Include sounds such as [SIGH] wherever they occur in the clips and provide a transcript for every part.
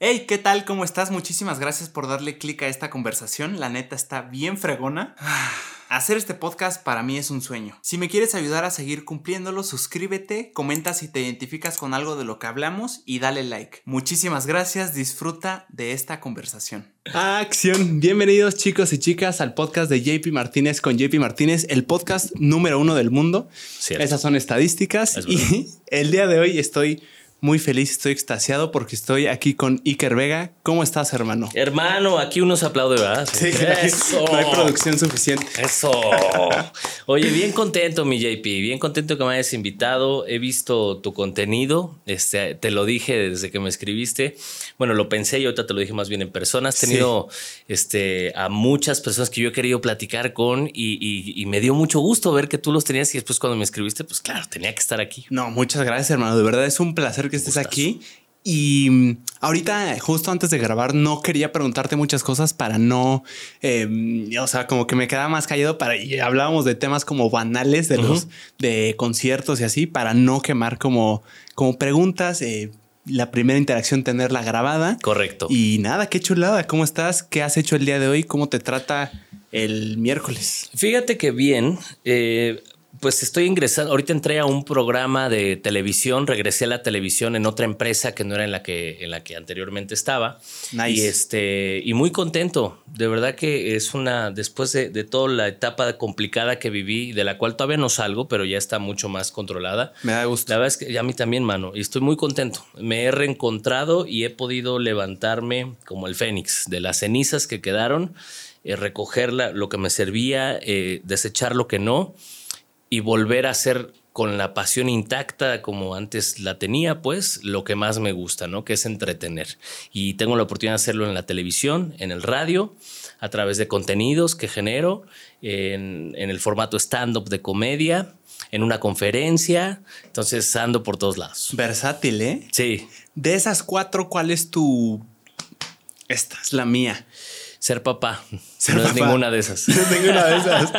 Hey, ¿qué tal? ¿Cómo estás? Muchísimas gracias por darle clic a esta conversación. La neta está bien fregona. [SIGHS] Hacer este podcast para mí es un sueño. Si me quieres ayudar a seguir cumpliéndolo, suscríbete, comenta si te identificas con algo de lo que hablamos y dale like. Muchísimas gracias, disfruta de esta conversación. Acción. Bienvenidos chicos y chicas al podcast de JP Martínez con JP Martínez, el podcast número uno del mundo. Esas son estadísticas y el día de hoy estoy muy feliz, estoy extasiado porque estoy aquí con Iker Vega. ¿Cómo estás, hermano? Hermano, aquí uno se aplaude, ¿verdad? Sí, Eso. no hay producción suficiente. Eso. Oye, bien contento, mi JP, bien contento que me hayas invitado. He visto tu contenido, este, te lo dije desde que me escribiste. Bueno, lo pensé y ahorita te lo dije más bien en persona. Has tenido este, a muchas personas que yo he querido platicar con y, me dio mucho gusto ver que tú los tenías y después cuando me escribiste, pues claro, tenía que estar aquí. No, muchas gracias, hermano. De verdad es un placer que estés aquí. Y mm, ahorita, justo antes de grabar, no quería preguntarte muchas cosas para no, em, o sea, como que me quedaba más callado para y hablábamos de temas como banales de los de conciertos y así para no quemar como, como preguntas. Eh, la primera interacción tenerla grabada. Correcto. Y nada, qué chulada. ¿Cómo estás? ¿Qué has hecho el día de hoy? ¿Cómo te trata el miércoles? Fíjate que bien. Eh, pues estoy ingresando, ahorita entré a un programa de televisión, regresé a la televisión en otra empresa que no era en la que, en la que anteriormente estaba. Y, este, y muy contento, de verdad que es una, después de, toda la etapa complicada que viví, de la cual todavía no salgo, pero ya está mucho más controlada. Me da gusto. La verdad es que a mí también, mano, y estoy muy contento. Me he reencontrado y he podido levantarme como el fénix de las cenizas que quedaron, eh, recoger lo que me servía, eh, desechar lo que no y volver a hacer con la pasión intacta como antes la tenía, pues lo que más me gusta, ¿no? Que es entretener. Y tengo la oportunidad de hacerlo en la televisión, en el radio, a través de contenidos que genero, en, el formato stand-up de comedia, en una conferencia. Entonces ando por todos lados. Versátil, ¿eh? Sí. De esas cuatro, ¿cuál es tu... Esta es la mía. Ser papá. [LAUGHS] [LAUGHS] no es ninguna de esas. ninguna de esas.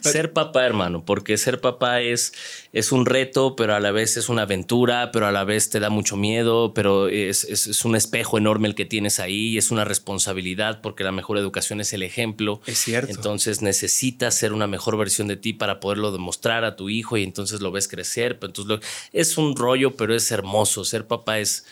ser papá, hermano, porque ser papá es, es un reto, pero a la vez es una aventura, pero a la vez te da mucho miedo, pero es, es, un espejo enorme el que tienes ahí, es una responsabilidad, porque la mejor educación es el ejemplo. Es cierto. Entonces necesitas ser una mejor versión de ti para poderlo demostrar a tu hijo y entonces lo ves crecer. Pero entonces es un rollo, pero es hermoso. Ser papá es,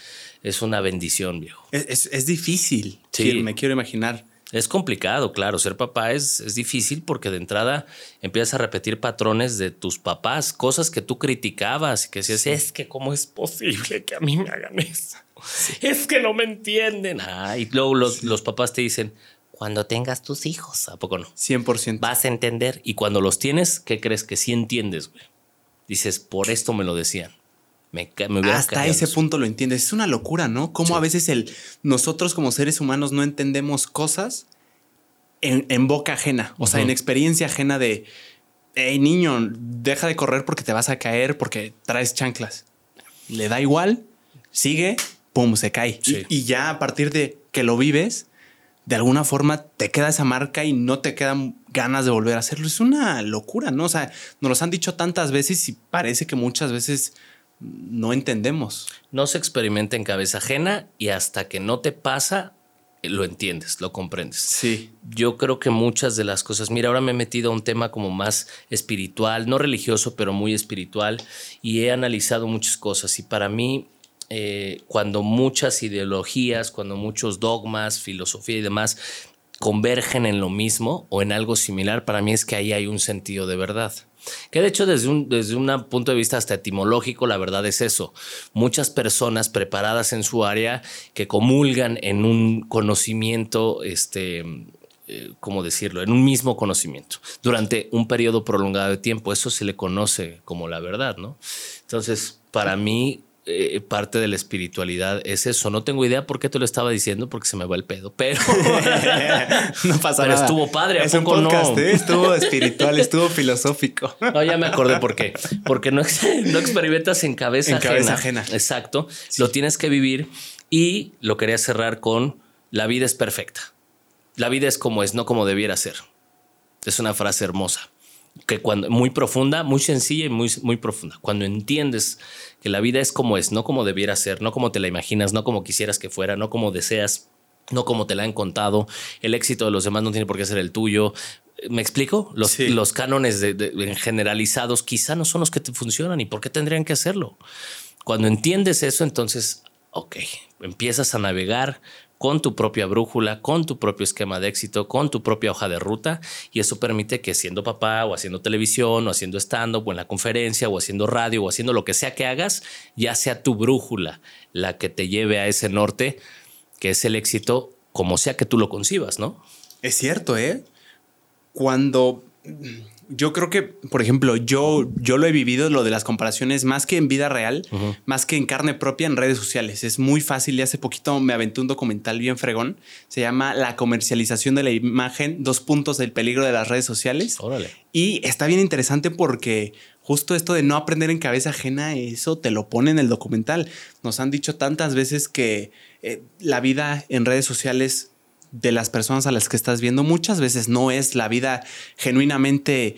es una bendición, viejo. Es, es difícil. Sí. Me quiero imaginar. Es complicado, claro. Ser papá es, es, difícil porque de entrada empiezas a repetir patrones de tus papás, cosas que tú criticabas que decías, es que cómo es posible que a mí me hagan eso. Es que no me entienden. Ah, y luego los, los papás te dicen, cuando tengas tus hijos, ¿a poco no? 100%. Vas a entender. Y cuando los tienes, ¿qué crees que sí entiendes, güey? Dices, por esto me lo decían. Me, Hasta ese punto lo entiendes. Es una locura, ¿no? Cómo a veces el, nosotros como seres humanos no entendemos cosas en, boca ajena, o sea, en experiencia ajena de, hey niño, deja de correr porque te vas a caer porque traes chanclas. Le da igual, sigue, pum, se cae. Y, ya a partir de que lo vives, de alguna forma te queda esa marca y no te quedan ganas de volver a hacerlo. Es una locura, ¿no? O sea, nos lo han dicho tantas veces y parece que muchas veces no entendemos. No se experimenta en cabeza ajena y hasta que no te pasa, eh, lo entiendes, lo comprendes. Sí. Yo creo que muchas de las cosas, mira, ahora me he metido a un tema como más espiritual, no religioso, pero muy espiritual, y he analizado muchas cosas. Y para mí, eh, cuando muchas ideologías, cuando muchos dogmas, filosofía y demás convergen en lo mismo o en algo similar, para mí es que ahí hay un sentido de verdad. Que de hecho desde un, desde un punto de vista hasta etimológico, la verdad es eso. Muchas personas preparadas en su área que comulgan en un conocimiento, este, eh, ¿cómo decirlo? En un mismo conocimiento durante un periodo prolongado de tiempo. Eso se le conoce como la verdad, ¿no? Entonces, para mí, eh, parte de la espiritualidad es eso. No tengo idea por qué te lo estaba diciendo, porque se me va el pedo, pero [LAUGHS] [LAUGHS] no pasa pero nada. estuvo padre. es un podcast, ¿eh? estuvo espiritual, [LAUGHS] estuvo filosófico. No, ya me acordé por qué. Porque no, no experimentas en cabeza en ajena. Cabeza ajena. Exacto. Lo tienes que vivir y lo quería cerrar con la vida es perfecta. La vida es como es, no como debiera ser. Es una frase hermosa. Que cuando muy profunda, muy sencilla y muy, muy profunda. Cuando entiendes que la vida es como es, no como debiera ser, no como te la imaginas, no como quisieras que fuera, no como deseas, no como te la han contado, el éxito de los demás no tiene por qué ser el tuyo. ¿Me explico? Los, los cánones generalizados quizá no son los que te funcionan y por qué tendrían que hacerlo. Cuando entiendes eso, entonces, ok, empiezas a navegar con tu propia brújula, con tu propio esquema de éxito, con tu propia hoja de ruta y eso permite que siendo papá o haciendo televisión o haciendo stand-up o en la conferencia o haciendo radio o haciendo lo que sea que hagas, ya sea tu brújula la que te lleve a ese norte que es el éxito como sea que tú lo concibas, ¿no? Es cierto, ¿eh? Cuando yo creo que, por ejemplo, yo, yo lo he vivido, lo de las comparaciones, más que en vida real, más que en carne propia en redes sociales. Es muy fácil y hace poquito me aventé un documental bien fregón. Se llama La comercialización de la imagen, dos puntos del peligro de las redes sociales. Órale. Y está bien interesante porque justo esto de no aprender en cabeza ajena, eso te lo pone en el documental. Nos han dicho tantas veces que eh, la vida en redes sociales de las personas a las que estás viendo muchas veces no es la vida genuinamente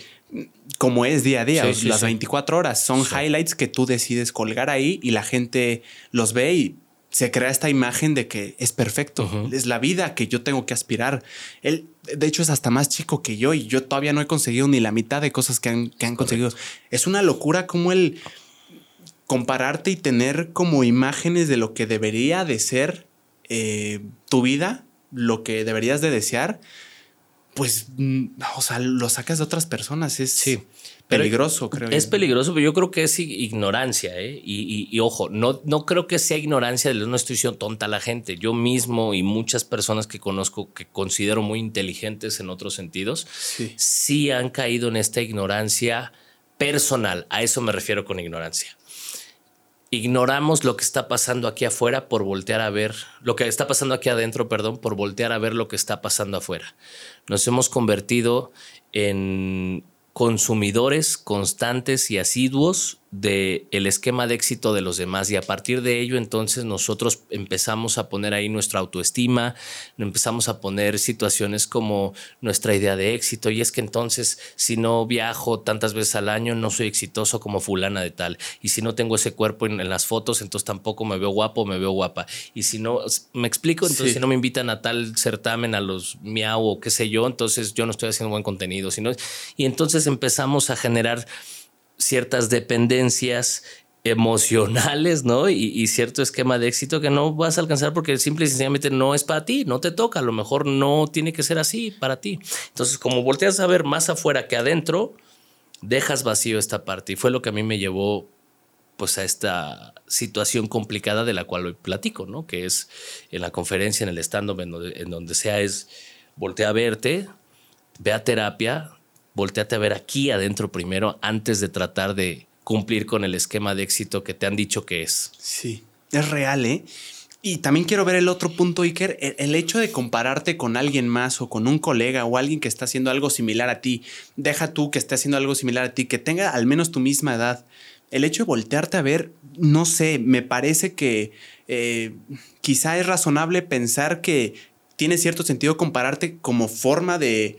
como es día a día, las 24 horas. Son highlights que tú decides colgar ahí y la gente los ve y se crea esta imagen de que es perfecto, es la vida que yo tengo que aspirar. Él, de hecho, es hasta más chico que yo y yo todavía no he conseguido ni la mitad de cosas que han, que han conseguido. Es una locura como el compararte y tener como imágenes de lo que debería de ser eh, tu vida lo que deberías de desear, pues, mm, o sea, lo sacas de otras personas. Es sí, peligroso, creo. Es peligroso, pero yo creo que es ignorancia, ¿eh? Y, ojo, no, no creo que sea ignorancia, no estoy diciendo tonta la gente. Yo mismo y muchas personas que conozco que considero muy inteligentes en otros sentidos, sí, sí han caído en esta ignorancia personal. A eso me refiero con ignorancia ignoramos lo que está pasando aquí afuera por voltear a ver, lo que está pasando aquí adentro, perdón, por voltear a ver lo que está pasando afuera. Nos hemos convertido en consumidores constantes y asiduos del el esquema de éxito de los demás. Y a partir de ello entonces nosotros empezamos a poner ahí nuestra autoestima, empezamos a poner situaciones como nuestra idea de éxito. Y es que entonces si no viajo tantas veces al año no soy exitoso como fulana de tal. Y si no tengo ese cuerpo en, las fotos entonces tampoco me veo guapo me veo guapa. Y si no me explico entonces si no me invitan a tal certamen a los miau o qué sé yo entonces yo no estoy haciendo buen contenido sino y entonces empezamos a generar ciertas dependencias emocionales, ¿no? Y, cierto esquema de éxito que no vas a alcanzar porque simple y sencillamente no es para ti, no te toca, a lo mejor no tiene que ser así para ti. Entonces, como volteas a ver más afuera que adentro, dejas vacío esta parte y fue lo que a mí me llevó pues a esta situación complicada de la cual hoy platico, ¿no? Que es en la conferencia, en el stand-up, en donde, en donde sea, es voltea a verte, ve a terapia, volteate a ver aquí adentro primero antes de tratar de cumplir con el esquema de éxito que te han dicho que es. Sí, es real, ¿eh? Y también quiero ver el otro punto, Iker, el hecho de compararte con alguien más o con un colega o alguien que está haciendo algo similar a ti, deja tú que esté haciendo algo similar a ti, que tenga al menos tu misma edad. El hecho de voltearte a ver, no sé, me parece que eh, quizá es razonable pensar que tiene cierto sentido compararte como forma de,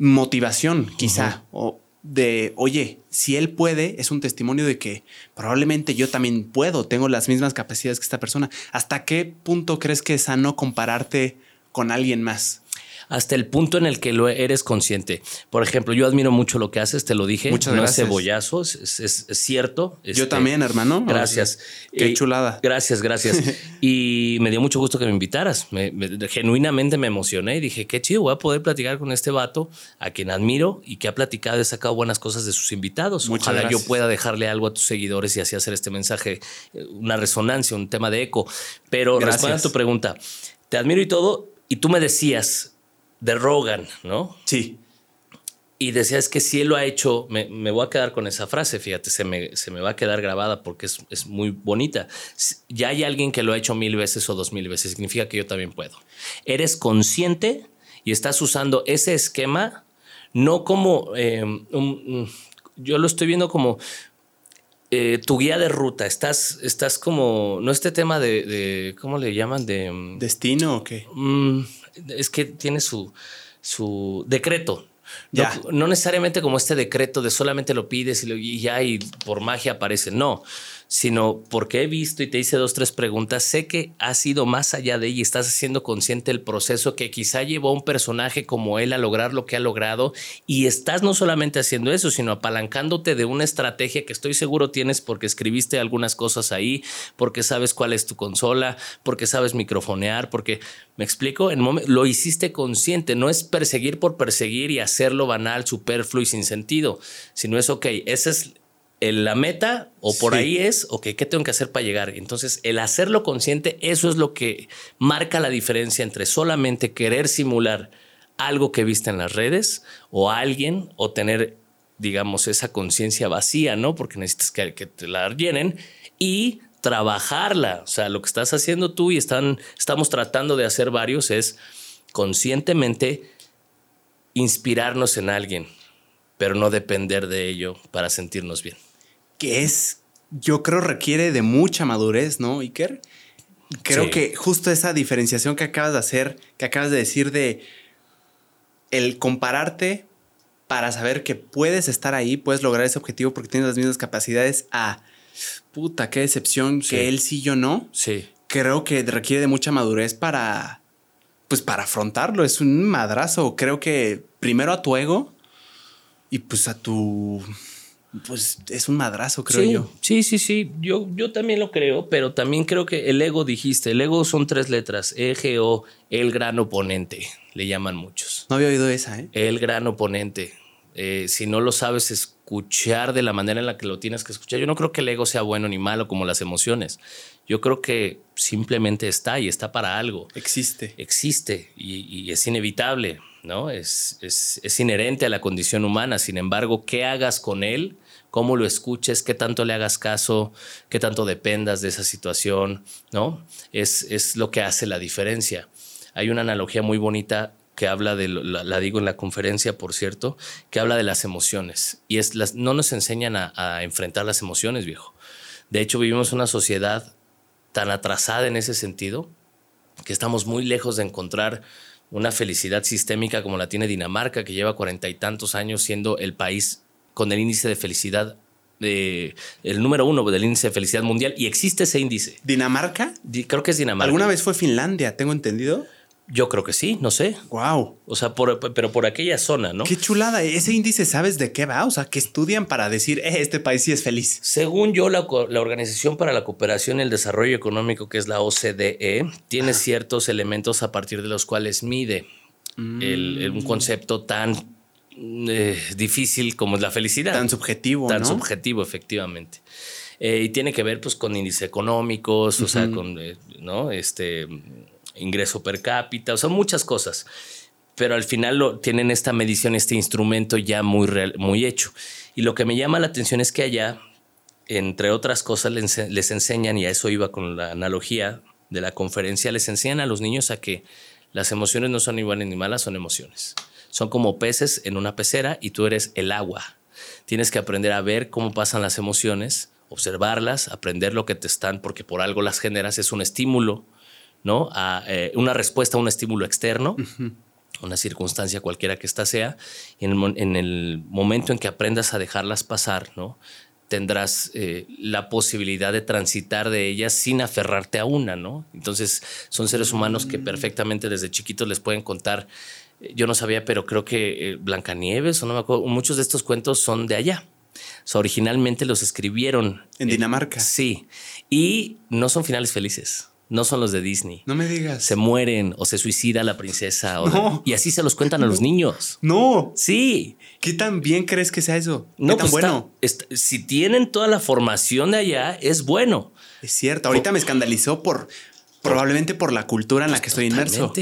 motivación, quizá, o de, oye, si él puede, es un testimonio de que probablemente yo también puedo, tengo las mismas capacidades que esta persona. ¿Hasta qué punto crees que es sano compararte con alguien más? Hasta el punto en el que lo eres consciente. Por ejemplo, yo admiro mucho lo que haces, te lo dije. Muchas no gracias. es cebollazo, es, cierto. yo este, también, hermano. Gracias. Qué chulada. Gracias, gracias. [LAUGHS] y me dio mucho gusto que me invitaras. genuinamente me emocioné y dije, qué chido, voy a poder platicar con este vato a quien admiro y que ha platicado y sacado buenas cosas de sus invitados. Muchas Ojalá yo pueda dejarle algo a tus seguidores y así hacer este mensaje, eh, una resonancia, un tema de eco. Pero respondiendo a tu pregunta, te admiro y todo, y tú me decías, de Rogan, ¿no? Sí. Y decía, es que si él lo ha hecho, me, voy a quedar con esa frase, fíjate, se me, se me va a quedar grabada porque es, muy bonita. Ya hay alguien que lo ha hecho mil veces o dos mil veces, significa que yo también puedo. Eres consciente y estás usando ese esquema, no como, eh, yo lo estoy viendo como eh, tu guía de ruta, estás, estás como, no este tema de, ¿cómo le llaman? De... ¿Destino o qué? Mm, es que tiene su, su decreto. Ya. No, necesariamente como este decreto de solamente lo pides y, lo, y ya y por magia aparece. No sino porque he visto y te hice dos, tres preguntas, sé que has ido más allá de ella y estás haciendo consciente el proceso que quizá llevó a un personaje como él a lograr lo que ha logrado y estás no solamente haciendo eso, sino apalancándote de una estrategia que estoy seguro tienes porque escribiste algunas cosas ahí, porque sabes cuál es tu consola, porque sabes microfonear, porque me explico, en lo hiciste consciente, no es perseguir por perseguir y hacerlo banal, superfluo y sin sentido, sino es, ok, ese es la meta o por ahí es, o ¿qué tengo que hacer para llegar? Entonces, el hacerlo consciente, eso es lo que marca la diferencia entre solamente querer simular algo que viste en las redes o alguien o tener, digamos, esa conciencia vacía, ¿no? Porque necesitas que, que, te la llenen y trabajarla. O sea, lo que estás haciendo tú y están, estamos tratando de hacer varios es conscientemente inspirarnos en alguien, pero no depender de ello para sentirnos bien que es, yo creo, requiere de mucha madurez, ¿no, Iker? Creo que justo esa diferenciación que acabas de hacer, que acabas de decir de el compararte para saber que puedes estar ahí, puedes lograr ese objetivo porque tienes las mismas capacidades a puta, qué decepción que él sí, yo no. Sí. Creo que requiere de mucha madurez para pues para afrontarlo, es un madrazo. Creo que primero a tu ego y pues a tu pues es un madrazo, creo yo. Sí, sí, sí, yo, yo también lo creo, pero también creo que el ego dijiste, el ego son tres letras, E-G-O, el gran oponente, le llaman muchos. No había oído esa, ¿eh? El gran oponente. Eh, si no lo sabes escuchar de la manera en la que lo tienes que escuchar, yo no creo que el ego sea bueno ni malo como las emociones. Yo creo que simplemente está y está para algo. Existe. Existe y, y es inevitable. ¿No? Es, es, inherente a la condición humana. Sin embargo, ¿qué hagas con él? ¿Cómo lo escuches? ¿Qué tanto le hagas caso? ¿Qué tanto dependas de esa situación? ¿No? Es, es lo que hace la diferencia. Hay una analogía muy bonita que habla de, la, digo en la conferencia, por cierto, que habla de las emociones. Y es las, no nos enseñan a, a enfrentar las emociones, viejo. De hecho, vivimos una sociedad tan atrasada en ese sentido que estamos muy lejos de encontrar una felicidad sistémica como la tiene Dinamarca, que lleva cuarenta y tantos años siendo el país con el índice de felicidad, el número uno del índice de felicidad mundial, y existe ese índice. ¿Dinamarca? creo que es Dinamarca. ¿Alguna vez fue Finlandia, tengo entendido? Yo creo que sí, no sé. Wow. O sea, pero por aquella zona, ¿no? Qué chulada. Ese índice, ¿sabes de qué va? O sea, ¿qué estudian para decir, eh, este país sí es feliz? Según yo, la, Organización para la Cooperación y el Desarrollo Económico, que es la OCDE, tiene ciertos elementos a partir de los cuales mide un mm. concepto tan eh, difícil como es la felicidad. Tan subjetivo. Tan subjetivo, efectivamente. Eh, y tiene que ver pues con índices económicos, o sea, con, ¿no? Este ingreso per cápita, o sea, muchas cosas. Pero al final lo, tienen esta medición, este instrumento ya muy, muy hecho. Y lo que me llama la atención es que allá, entre otras cosas, les, les enseñan, y a eso iba con la analogía de la conferencia, les enseñan a los niños a que las emociones no son buenas ni malas, son emociones. Son como peces en una pecera y tú eres el agua. Tienes que aprender a ver cómo pasan las emociones, observarlas, aprender lo que te están, porque por algo las generas, es un estímulo ¿no? A eh, una respuesta a un estímulo externo, una circunstancia cualquiera que ésta sea, y en el, momento en que aprendas a dejarlas pasar, ¿no? tendrás eh, la posibilidad de transitar de ellas sin aferrarte a una, ¿no? Entonces, son seres humanos que mm. perfectamente desde chiquitos les pueden contar. Eh, yo no sabía, pero creo que Blancanieves, o no me acuerdo, muchos de estos cuentos son de allá. originalmente los escribieron. En Dinamarca. sí. Y no son finales felices no son los de Disney. No me digas. Se mueren o se suicida la princesa. y así se los cuentan a los [LAUGHS] niños. No. Sí. ¿Qué tan bien crees que sea eso? No, tan pues bueno? si tienen toda la formación de allá, es bueno. Es cierto. Ahorita me escandalizó por, probablemente por la cultura en la que estoy inmerso.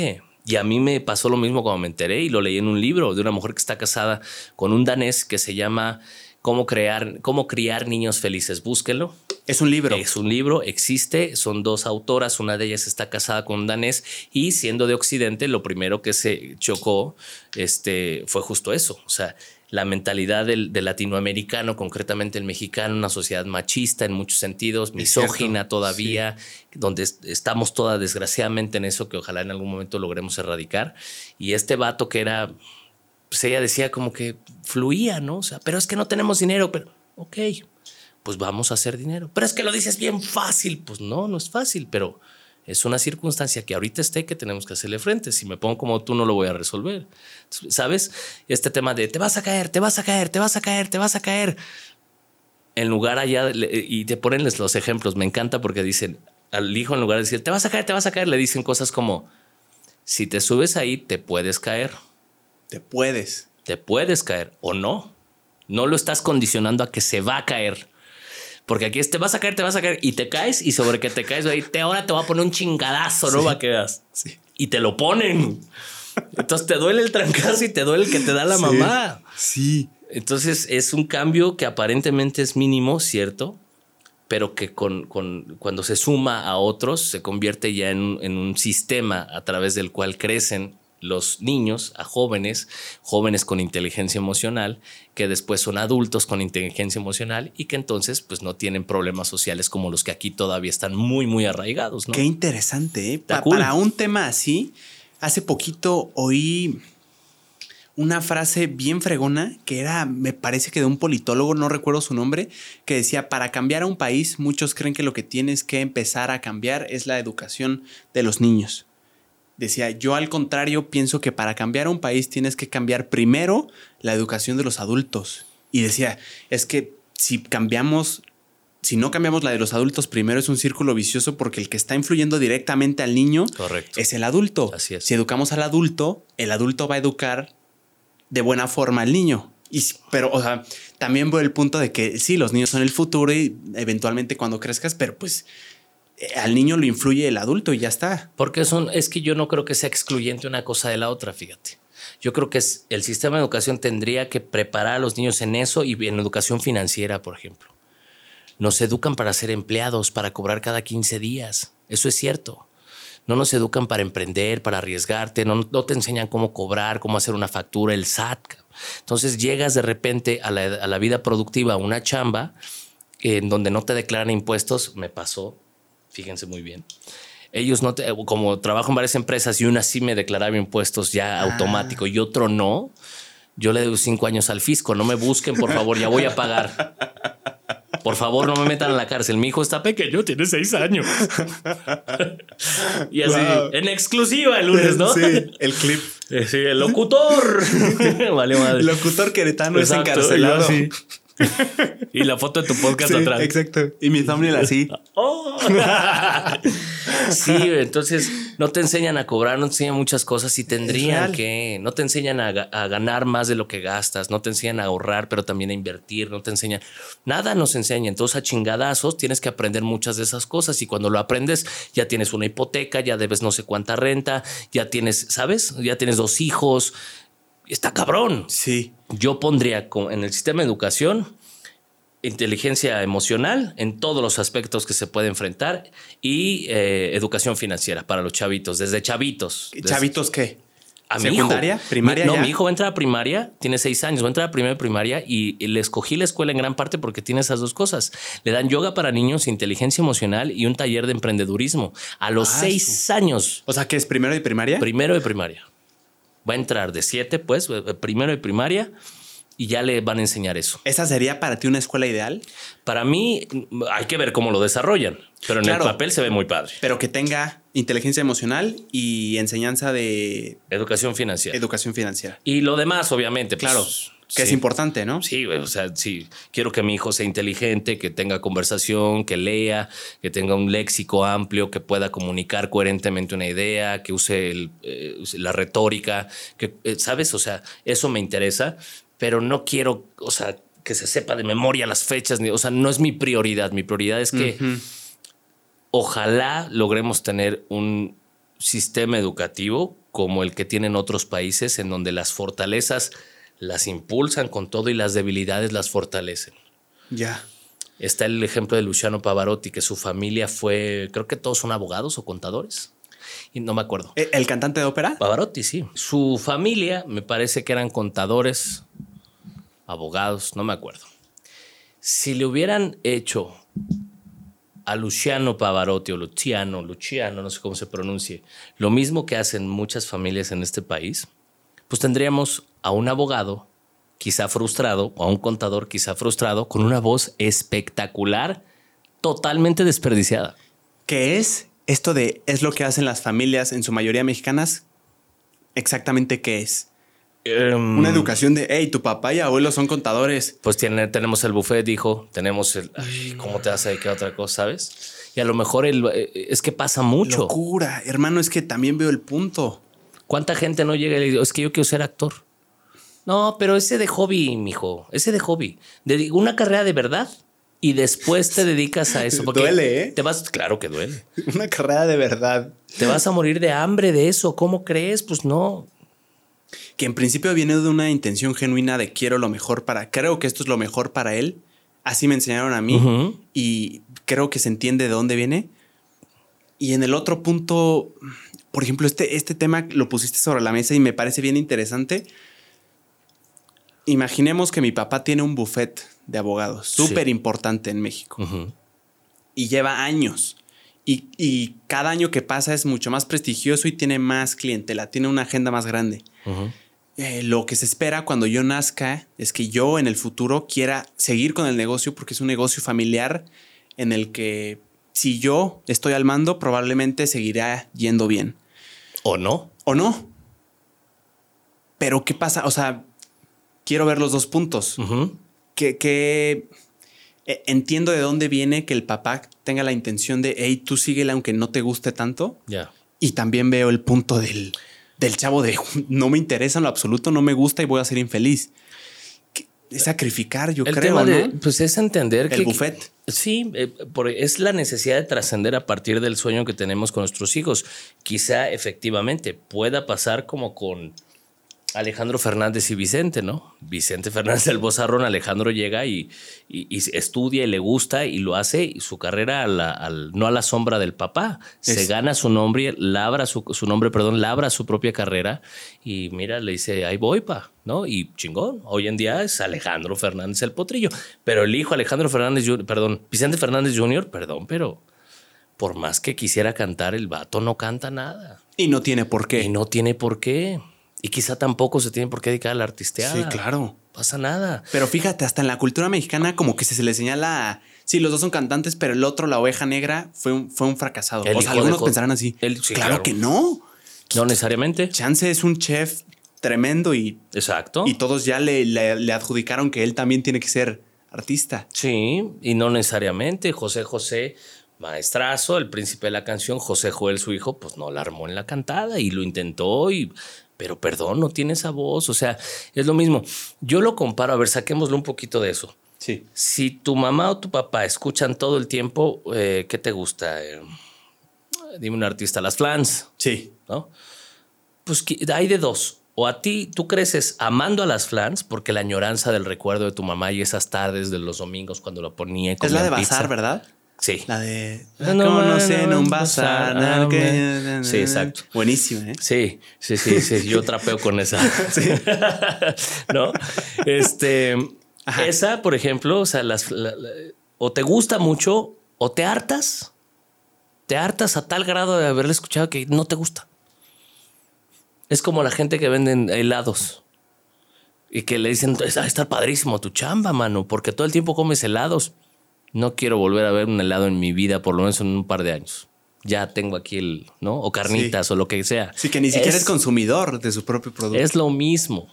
Y a mí me pasó lo mismo cuando me enteré y lo leí en un libro de una mujer que está casada con un danés que se llama Cómo crear, cómo criar niños felices. Búsquenlo. Es un libro. Es un libro, existe, son dos autoras, una de ellas está casada con un danés y siendo de Occidente, lo primero que se chocó este, fue justo eso, o sea, la mentalidad del, latinoamericano, concretamente el mexicano, una sociedad machista en muchos sentidos, misógina todavía, donde estamos toda desgraciadamente en eso que ojalá en algún momento logremos erradicar. Y este vato que era pues ella decía como que fluía, ¿no? O sea, pero es que no tenemos dinero, pero, ok, pues vamos a hacer dinero. Pero es que lo dices bien fácil. Pues no, no es fácil, pero es una circunstancia que ahorita esté que tenemos que hacerle frente. Si me pongo como tú, no lo voy a resolver. ¿Sabes? Este tema de te vas a caer, te vas a caer, te vas a caer, te vas a caer. En lugar allá, y te ponen los ejemplos, me encanta porque dicen al hijo, en lugar de decir te vas a caer, te vas a caer, le dicen cosas como si te subes ahí, te puedes caer. Te puedes. Te puedes caer o no. No lo estás condicionando a que se va a caer. Porque aquí es, te vas a caer, te vas a caer y te caes y sobre que te caes ahí, te, ahora te va a poner un chingadazo, ¿no? Va a quedar. Sí. Y te lo ponen. Entonces te duele el trancazo y te duele el que te da la mamá. Sí. Entonces es un cambio que aparentemente es mínimo, ¿cierto? Pero que con, con cuando se suma a otros se convierte ya en, en un sistema a través del cual crecen los niños a jóvenes, jóvenes con inteligencia emocional, que después son adultos con inteligencia emocional y que entonces pues no tienen problemas sociales como los que aquí todavía están muy, muy arraigados. Qué interesante. ¿eh? Para un tema así, hace poquito oí una frase bien fregona que era, me parece que de un politólogo, no recuerdo su nombre, que decía, para cambiar a un país, muchos creen que lo que tienes que empezar a cambiar es la educación de los niños decía, yo al contrario pienso que para cambiar un país tienes que cambiar primero la educación de los adultos. Y decía, es que si cambiamos, si no cambiamos la de los adultos primero es un círculo vicioso porque el que está influyendo directamente al niño es el adulto. Así es. Si educamos al adulto, el adulto va a educar de buena forma al niño. Y, pero, o sea, también veo el punto de que sí, los niños son el futuro y eventualmente cuando crezcas, pero pues al niño lo influye el adulto y ya está. Porque son, es que yo no creo que sea excluyente una cosa de la otra, fíjate. Yo creo que es, el sistema de educación tendría que preparar a los niños en eso y en educación financiera, por ejemplo. Nos educan para ser empleados, para cobrar cada 15 días. Eso es cierto. No nos educan para emprender, para arriesgarte, no, no te enseñan cómo cobrar, cómo hacer una factura, el SAT. Entonces llegas de repente a la, a la vida productiva, a una chamba, en donde no te declaran impuestos, me pasó fíjense muy bien. Ellos no, te, como trabajo en varias empresas y una sí me declaraba impuestos ya ah. automático y otro no, yo le doy cinco años al fisco, no me busquen, por favor, ya voy a pagar. Por favor, no me metan a la cárcel. Mi hijo está pequeño, tiene seis años. y así, en exclusiva el lunes, ¿no? Sí, el clip. Eh, sí, el locutor. [LAUGHS] vale, madre. El locutor queretano es encarcelado. Sí. Y la foto de tu podcast atrás. Exacto. Y mi thumbnail así. Oh. [LAUGHS] sí, entonces no te enseñan a cobrar, no te enseñan muchas cosas y tendrían que. No te enseñan a, ganar más de lo que gastas, no te enseñan a ahorrar, pero también a invertir, no te enseñan. Nada nos enseña. Entonces, a chingadazos tienes que aprender muchas de esas cosas y cuando lo aprendes, ya tienes una hipoteca, ya debes no sé cuánta renta, ya tienes, ¿sabes? Ya tienes dos hijos está cabrón. Sí. Yo pondría en el sistema de educación inteligencia emocional en todos los aspectos que se puede enfrentar y eh, educación financiera para los chavitos, desde chavitos. ¿Chavitos qué? A ¿Secundaria? ¿Primaria? no, mi hijo va a entrar a primaria, tiene seis años, va a entrar a primera primaria y le escogí la escuela en gran parte porque tiene esas dos cosas. Le dan yoga para niños, inteligencia emocional y un taller de emprendedurismo a los ah, seis años. O sea, ¿qué es primero de primaria? Primero de primaria va a entrar de siete, pues, eh, primero de primaria, y ya le van a enseñar eso. ¿Esa sería para ti una escuela ideal? Para mí hay que ver cómo lo desarrollan, pero en el papel se ve muy padre. Pero que tenga inteligencia emocional y enseñanza de... Educación financiera. Educación financiera. Y lo demás, obviamente. Pues, Que es importante, ¿no? Sí, o sea, sí. Quiero que mi hijo sea inteligente, que tenga conversación, que lea, que tenga un léxico amplio, que pueda comunicar coherentemente una idea, que use eh, la retórica, que, eh, ¿sabes? O sea, eso me interesa, pero no quiero, o sea, que se sepa de memoria las fechas, ni, o sea, no es mi prioridad. Mi prioridad es que ojalá logremos tener un sistema educativo como el que tienen otros países en donde las fortalezas las impulsan con todo y las debilidades las fortalecen. Ya. Está el ejemplo de Luciano Pavarotti, que su familia fue, creo que todos son abogados o contadores. Y no me acuerdo. ¿El, cantante de ópera? Pavarotti, sí. Su familia me parece que eran contadores, abogados, no me acuerdo. Si le hubieran hecho a Luciano Pavarotti o Luciano, Luciano, no sé cómo se pronuncie, lo mismo que hacen muchas familias en este país, pues tendríamos a un abogado quizá frustrado o a un contador quizá frustrado con una voz espectacular, totalmente desperdiciada. ¿Qué es esto de es lo que hacen las familias en su mayoría mexicanas? Exactamente qué es. Em, Una educación de, hey, tu papá y abuelo son contadores. Pues tiene, tenemos el buffet, dijo, tenemos el... ay, ¿Cómo te vas a dedicar a otra cosa, sabes? Y a lo mejor el, eh, es que pasa mucho. Locura, hermano, es que también veo el punto. ¿Cuánta gente no llega y le dice, es que yo quiero ser actor? No, pero ese de hobby, mijo, ese de hobby. De una carrera de verdad. Y después te dedicas a eso. porque Duele, ¿eh? Te vas, claro que duele. [LAUGHS] Una carrera de verdad. Te vas a morir de hambre de eso. ¿Cómo crees? Pues no. Que en principio viene de una intención genuina de quiero lo mejor para, creo que esto es lo mejor para él. Así me enseñaron a mí y creo que se entiende de dónde viene. Y en el otro punto, por ejemplo, este, este tema lo pusiste sobre la mesa y me parece bien interesante. Imaginemos que mi papá tiene un buffet de abogados Sí. súper importante en México y lleva años. Y, y cada año que pasa es mucho más prestigioso y tiene más clientela, tiene una agenda más grande. Eh, lo que se espera cuando yo nazca es que yo en el futuro quiera seguir con el negocio porque es un negocio familiar en el que si yo estoy al mando probablemente seguirá yendo bien. ¿O no? ¿O no? Pero ¿qué pasa? O sea, quiero ver los dos puntos. Que, que eh, entiendo de dónde viene que el papá tenga la intención de, hey, tú síguela aunque no te guste tanto. Ya. Y también veo el punto del, del chavo de no me interesa en lo absoluto, no me gusta y voy a ser infeliz. Es sacrificar, yo El creo, tema de, ¿no? pues es entender que... El buffet. Sí, eh, por- es la necesidad de trascender a partir del sueño que tenemos con nuestros hijos. Quizá efectivamente pueda pasar como con Alejandro Fernández y Vicente, ¿no? Vicente Fernández del Bozarrón, Alejandro llega y, y- y estudia y le gusta y lo hace y su carrera a la- al- no a la sombra del papá. Se gana su nombre, labra su, su nombre, perdón, labra su propia carrera y mira, le dice, ahí voy, pa, ¿no? Y chingón, hoy en día es Alejandro Fernández el potrillo, pero el hijo Alejandro Fernández, Jr., perdón, Vicente Fernández Jr., perdón, pero por más que quisiera cantar, el vato no canta nada. Y no tiene por qué. Y no tiene por qué. Y quizá tampoco se tiene por qué dedicar a la artisteada. sí, claro. Pasa nada. Pero fíjate, hasta en la cultura mexicana como que se, se le señala, sí, los dos son cantantes, pero el otro, la oveja negra, fue un, fue un fracasado. El o hijo sea, de algunos pensarán así. el- sí, claro, claro. que no. No necesariamente. Chance es un chef tremendo y, Exacto. y todos ya le, le- le adjudicaron que él también tiene que ser artista. Sí, y no necesariamente. José José, maestrazo, el príncipe de la canción, José Joel, su hijo, pues no la armó en la cantada y lo intentó y... Pero perdón, no tiene esa voz. O sea, es lo mismo. Yo lo comparo, a ver, saquémoslo un poquito de eso. Sí. Si tu mamá o tu papá escuchan todo el tiempo, eh, ¿qué te gusta? Eh, dime un artista, las flans, Sí. ¿no? Pues que- hay de dos. O a ti, tú creces amando a las flans porque la añoranza del recuerdo de tu mamá y esas tardes de los domingos cuando lo ponía y Es la de bazar, pizza. ¿verdad? Sí. La de. No, No, no, no sé, no, bazar, bazar. ah, que- Sí, exacto. Buenísima, ¿eh? Sí, sí, sí, sí. Yo trapeo con esa. [LAUGHS] [LAUGHS] ¿No? Este. Ajá. Esa, por ejemplo, o sea, las, la- la- o te gusta mucho o te hartas. Te hartas a tal grado de haberle escuchado que no te gusta. Es como la gente que venden helados y que le dicen, "Es- va a estar padrísimo tu chamba, mano, porque todo el tiempo comes helados. No quiero volver a ver un helado en mi vida, por lo menos en un par de años. Ya tengo aquí el, ¿no? O carnitas o lo que sea. Sí, que ni siquiera es, Es- consumidor de su propio producto. es lo mismo.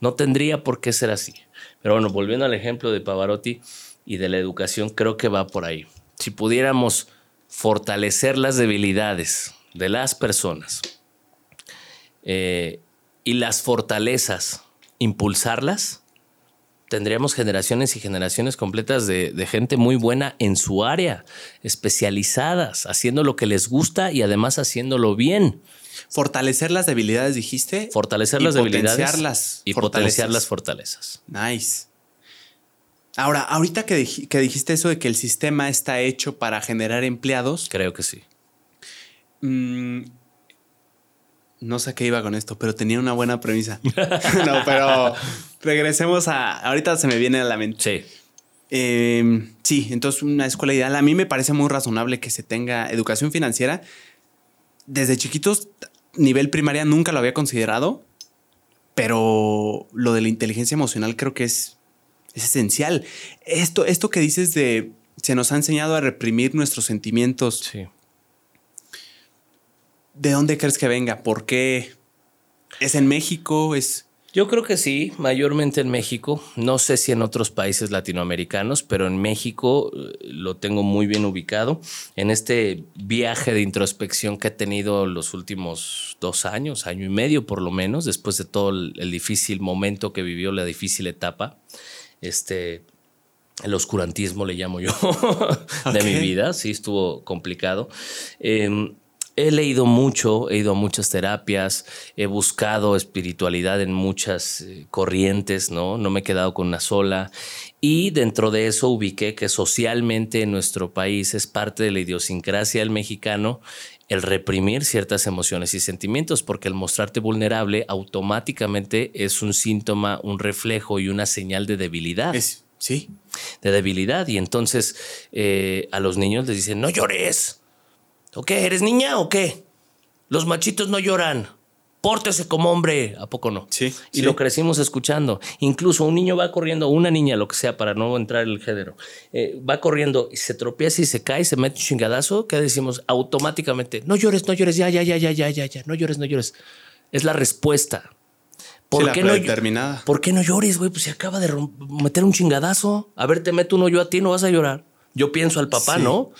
No tendría por qué ser así. Pero bueno, volviendo al ejemplo de Pavarotti y de la educación, creo que va por ahí. Si pudiéramos fortalecer las debilidades de las personas eh, y las fortalezas, impulsarlas, tendríamos generaciones y generaciones completas de, de gente muy buena en su área, especializadas, haciendo lo que les gusta y además haciéndolo bien. Fortalecer las debilidades, dijiste. Fortalecer las debilidades y fortalezas. potenciar las fortalezas. Nice. Ahora, ahorita que, dij- que dijiste eso de que el sistema está hecho para generar empleados, Creo que sí. mm, no sé a qué iba con esto, pero tenía una buena premisa. [LAUGHS] no, pero regresemos a. Ahorita se me viene a la mente. Sí. Eh, sí, entonces una escuela ideal. A mí me parece muy razonable que se tenga educación financiera. Desde chiquitos, nivel primaria, nunca lo había considerado, pero lo de la inteligencia emocional creo que es, es esencial. Esto, esto que dices de se nos ha enseñado a reprimir nuestros sentimientos. Sí. ¿De dónde crees que venga? ¿Por qué? ¿Es en México? ¿Es Yo creo que sí, mayormente en México. No sé si en otros países latinoamericanos, pero en México eh, lo tengo muy bien ubicado. En este viaje de introspección que he tenido los últimos dos años, año y medio por lo menos, después de todo el, difícil momento que vivió, la difícil etapa, este, el oscurantismo le llamo yo [LAUGHS] de mi vida, sí estuvo complicado. Eh, he leído mucho, he ido a muchas terapias, he buscado espiritualidad en muchas eh, corrientes, ¿no? No me he quedado con una sola. Y dentro de eso ubiqué que socialmente en nuestro país es parte de la idiosincrasia del mexicano el reprimir ciertas emociones y sentimientos, porque el mostrarte vulnerable automáticamente es un síntoma, un reflejo y una señal de debilidad es sí? de debilidad. Y entonces eh, a los niños les dicen, no llores. ¿O qué? ¿Eres niña o qué? Los machitos no lloran. Pórtese como hombre. ¿A poco no? Sí, Y sí. lo crecimos escuchando. Incluso un niño va corriendo, una niña, lo que sea, para no entrar en el género, eh, va corriendo y se tropieza y se cae, se mete un chingadazo. ¿Qué decimos? Automáticamente, no llores, no llores, ya, ya, ya, ya, ya, ya, ya, no llores, no llores. Es la respuesta. Sí, la qué no. ¿Por qué no llores, güey? Pues se acaba de meter un chingadazo. A ver, te meto uno yo a ti, no vas a llorar. Yo pienso al papá, Sí. ¿no? O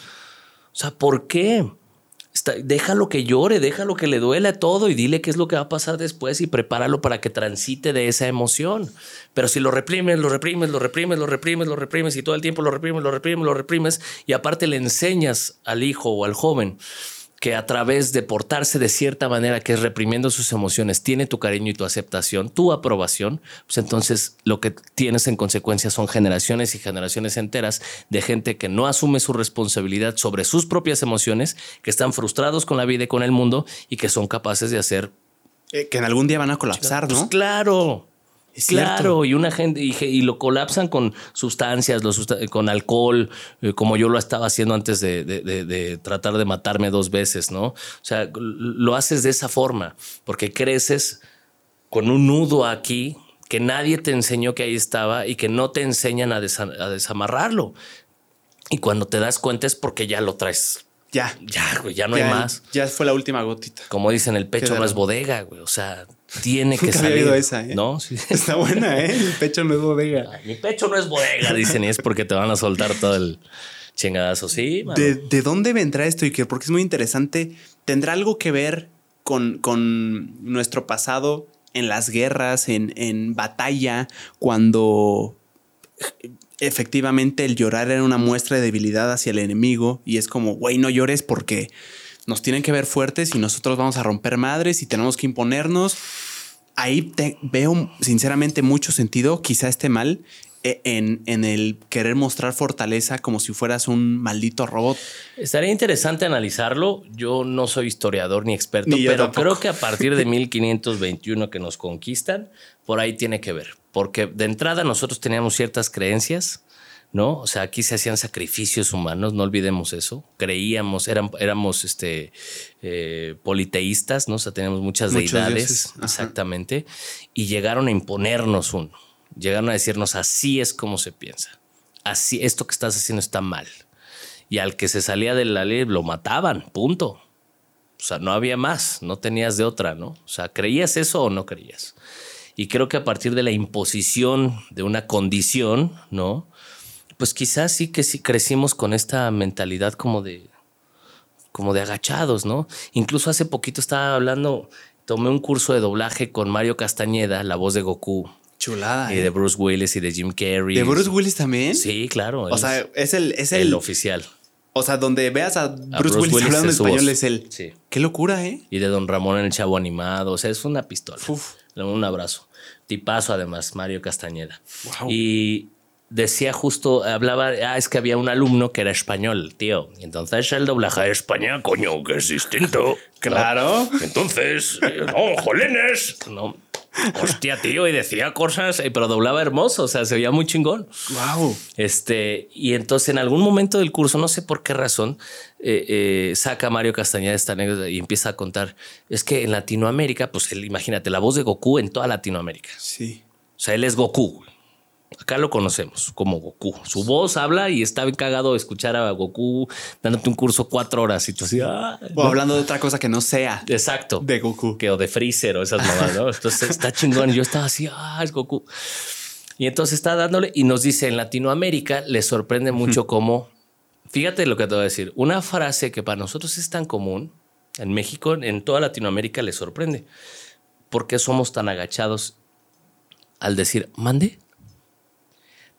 sea, ¿por qué? Está- déjalo que llore, déjalo que le duele todo y dile qué es lo que va a pasar después y prepáralo para que transite de esa emoción. Pero si lo reprimes, lo reprimes, lo reprimes, lo reprimes, lo reprimes y todo el tiempo lo reprimes, lo reprimes, lo reprimes y aparte le enseñas al hijo o al joven que a través de portarse de cierta manera, que es reprimiendo sus emociones, tiene tu cariño y tu aceptación, tu aprobación, pues entonces lo que tienes en consecuencia son generaciones y generaciones enteras de gente que no asume su responsabilidad sobre sus propias emociones, que están frustrados con la vida y con el mundo y que son capaces de hacer... Eh, que en algún día van a colapsar, Pues ¿no? claro. Es cierto. Claro, y una gente y, y lo colapsan con sustancias, lo con alcohol, eh, como yo lo estaba haciendo antes de, de- de- de tratar de matarme dos veces, ¿no? O sea, lo haces de esa forma, porque creces con un nudo aquí que nadie te enseñó que ahí estaba y que no te enseñan a, desa- a desamarrarlo. Y cuando te das cuenta es porque ya lo traes. Ya. Ya, güey, ya no ya, hay más. Ya fue la última gotita. Como dicen, el pecho no es bodega, güey. O sea, tiene que Nunca había salir. oído esa, ¿eh? No, sí. [LAUGHS] Está buena, ¿eh? El pecho no es bodega. Mi pecho no es bodega, [LAUGHS] dicen, y es porque te van a soltar todo el chingadazo. Sí, mano. ¿De, de dónde vendrá esto, Iker? Porque es muy interesante. ¿Tendrá algo que ver con, con nuestro pasado en las guerras, en, en batalla, cuando efectivamente el llorar era una muestra de debilidad hacia el enemigo y es como, güey, no llores porque nos tienen que ver fuertes y nosotros vamos a romper madres y tenemos que imponernos? Ahí te veo sinceramente mucho sentido, quizá esté mal, e- en, en el querer mostrar fortaleza como si fueras un maldito robot. Estaría interesante analizarlo. Yo no soy historiador ni experto, Ni pero tampoco. creo que a partir de [LAUGHS] 1521 que nos conquistan, por ahí tiene que ver. Porque de entrada nosotros teníamos ciertas creencias, ¿no? O sea, aquí se hacían sacrificios humanos, no olvidemos eso. Creíamos, eran, éramos este, eh, politeístas, ¿no? O sea, teníamos muchas Muchos deidades, exactamente, y llegaron a imponernos uno. Llegaron a decirnos, así es como se piensa. Así, esto que estás haciendo está mal y al que se salía de la ley lo mataban, punto. O sea, no había más, no tenías de otra, ¿no? O sea, ¿creías eso o no creías? Y creo que a partir de la imposición de una condición, ¿no? Pues quizás sí que sí crecimos con esta mentalidad como de, como de agachados, ¿no? Incluso hace poquito estaba hablando, tomé un curso de doblaje con Mario Castañeda, la voz de Goku, Chulada. y de ¿eh? Bruce Willis y de Jim Carrey. ¿De Bruce Willis también? Sí, claro. O sea, es el, es el el, oficial. O sea, donde veas a Bruce, Bruce Willis, Willis hablando su español voz. es él. Sí. Qué locura, ¿eh? y de Don Ramón en el Chavo Animado. O sea, es una pistola. Uf. Un abrazo. Tipazo, además, Mario Castañeda. Wow. Y decía justo, hablaba, ah, es que había un alumno que era español, tío. Y entonces el doblaje de España, coño, que es distinto. [LAUGHS] Claro. ¿no? Entonces, eh, no, jolines. No. hostia, tío, y decía cosas, eh, pero doblaba hermoso, o sea, se veía muy chingón. Wow. Este, y entonces en algún momento del curso, no sé por qué razón, eh, eh, saca Mario Castañeda esta anécdota y empieza a contar. Es que en Latinoamérica, pues imagínate, la voz de Goku en toda Latinoamérica. Sí. O sea, él es Goku. Acá lo conocemos como Goku. Su voz habla y está bien cagado escuchar a Goku dándote un curso cuatro horas y tú así. Ah, o hablando de otra cosa que no sea. Exacto. De Goku. Que o de Freezer o esas mamás, ¿no? Entonces está chingón. Y yo estaba así, ah, es Goku. Y entonces está dándole y nos dice en Latinoamérica le sorprende mucho cómo, fíjate lo que te voy a decir, una frase que para nosotros es tan común, en México, en toda Latinoamérica le sorprende. ¿Por qué somos tan agachados al decir, mande?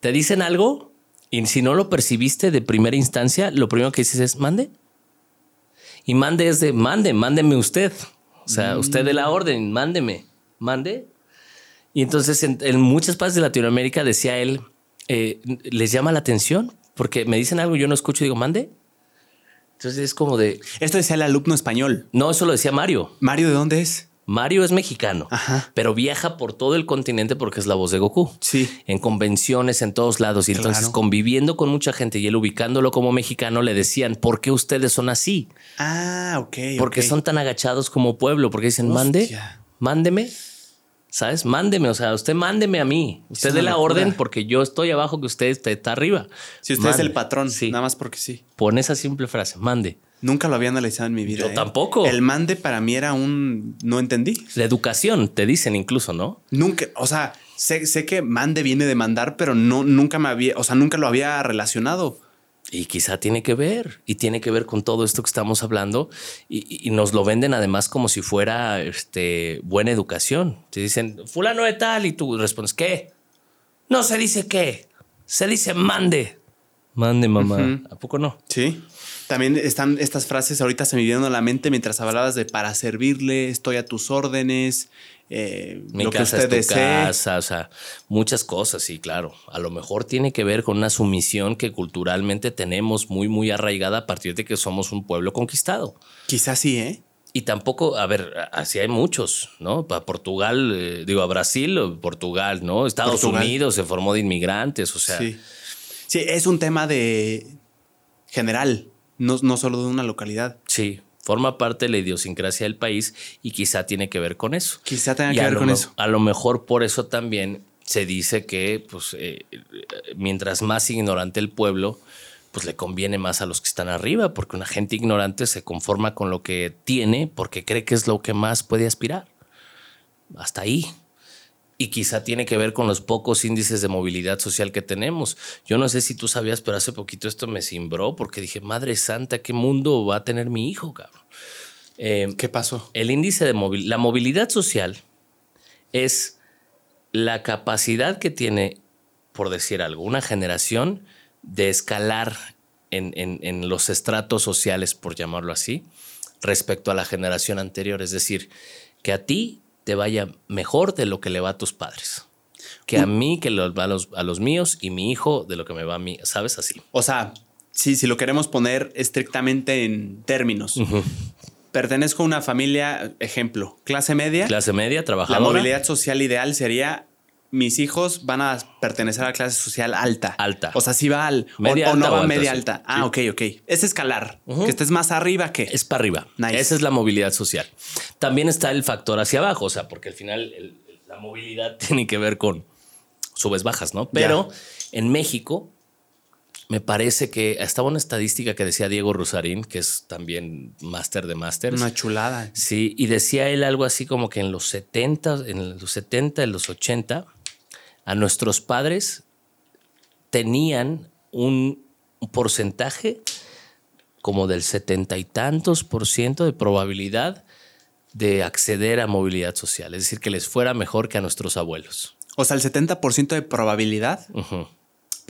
Te dicen algo y si no lo percibiste de primera instancia, lo primero que dices es mande. Y mande es de mande, mándeme usted. O sea, usted de la mm. orden, mándeme, mande. Y entonces en, muchas partes de Latinoamérica decía él, eh, les llama la atención porque me dicen algo, yo no escucho y digo, mande. Entonces es como de... Esto decía el alumno español. No, eso lo decía Mario. ¿Mario de dónde es? Mario es mexicano, pero viaja por todo el continente porque es la voz de Goku. Sí. En convenciones, en todos lados. Y entonces, conviviendo con mucha gente y él ubicándolo como mexicano, le decían, ¿por qué ustedes son así? Ah, ok. Porque son tan agachados como pueblo, porque dicen, mande, mándeme. ¿Sabes? Mándeme, o sea, usted mándeme a mí. Usted dé la orden porque yo estoy abajo que usted está arriba. Si usted es el patrón, sí. nada más porque sí. Pon esa simple frase, mande. Nunca lo había analizado en mi vida. Yo ¿eh? tampoco. El mande para mí era un. No entendí. La educación, te dicen incluso, ¿no? Nunca. O sea, sé, sé que mande viene de mandar, pero no, nunca me había. O sea, nunca lo había relacionado. Y quizá tiene que ver, y tiene que ver con todo esto que estamos hablando, y, nos lo venden además como si fuera este, buena educación. Te dicen, fulano de tal, y tú respondes, ¿qué? No se dice qué, se dice mande. Mande, mamá. ¿A poco no? Sí. También están estas frases ahorita se me vinieron a la mente mientras hablabas de para servirle, estoy a tus órdenes, eh, Mi casa es tu casa, o sea, muchas cosas, sí, claro. A lo mejor tiene que ver con una sumisión que culturalmente tenemos muy, muy arraigada a partir de que somos un pueblo conquistado. Quizás sí, ¿eh? Y tampoco, a ver, así hay muchos, ¿no? Para Portugal, eh, digo, a Brasil, Portugal, ¿no? Estados Unidos se formó de inmigrantes, o sea. Sí. sí, es un tema de general no, no solo de una localidad. Sí, forma parte de la idiosincrasia del país y quizá tiene que ver con eso. Quizá tenga que ver con eso. A lo mejor por eso también se dice que pues, eh, mientras más ignorante el pueblo, pues le conviene más a los que están arriba, porque una gente ignorante se conforma con lo que tiene porque cree que es lo que más puede aspirar. Hasta ahí y quizá tiene que ver con los pocos índices de movilidad social que tenemos. Yo no sé si tú sabías, pero hace poquito esto me cimbró porque dije, Madre Santa, ¿qué mundo va a tener mi hijo, cabrón? Eh, ¿Qué pasó? El índice de movilidad, la movilidad social es la capacidad que tiene, por decir algo, una generación de escalar en, en los estratos sociales, por llamarlo así, respecto a la generación anterior. Es decir, que a ti te vaya mejor de lo que le va a tus padres. Que a mí, que va a los, a los míos y mi hijo de lo que me va a mí, ¿sabes? Así. O sea, sí, si lo queremos poner estrictamente en términos. Pertenezco a una familia, ejemplo, clase media. Clase media, trabajadora. La movilidad social ideal sería mis hijos van a pertenecer a la clase social alta. Alta. O sea, si va al media o, no va media alta. Ah, ok, ok. Es escalar. Que estés más arriba que. Es para arriba. Esa es la movilidad social. También está el factor hacia abajo, o sea, porque al final la movilidad [LAUGHS] tiene que ver con subes bajas, ¿no? Pero en México me parece que estaba una estadística que decía Diego Rosarín, que es también máster de máster. Una chulada. Sí, y decía él algo así como que en los 70, en los 70, en los 80, a nuestros padres tenían un, porcentaje como del setenta y tantos por ciento de probabilidad de acceder a movilidad social, es decir, que les fuera mejor que a nuestros abuelos. O sea, el 70% de probabilidad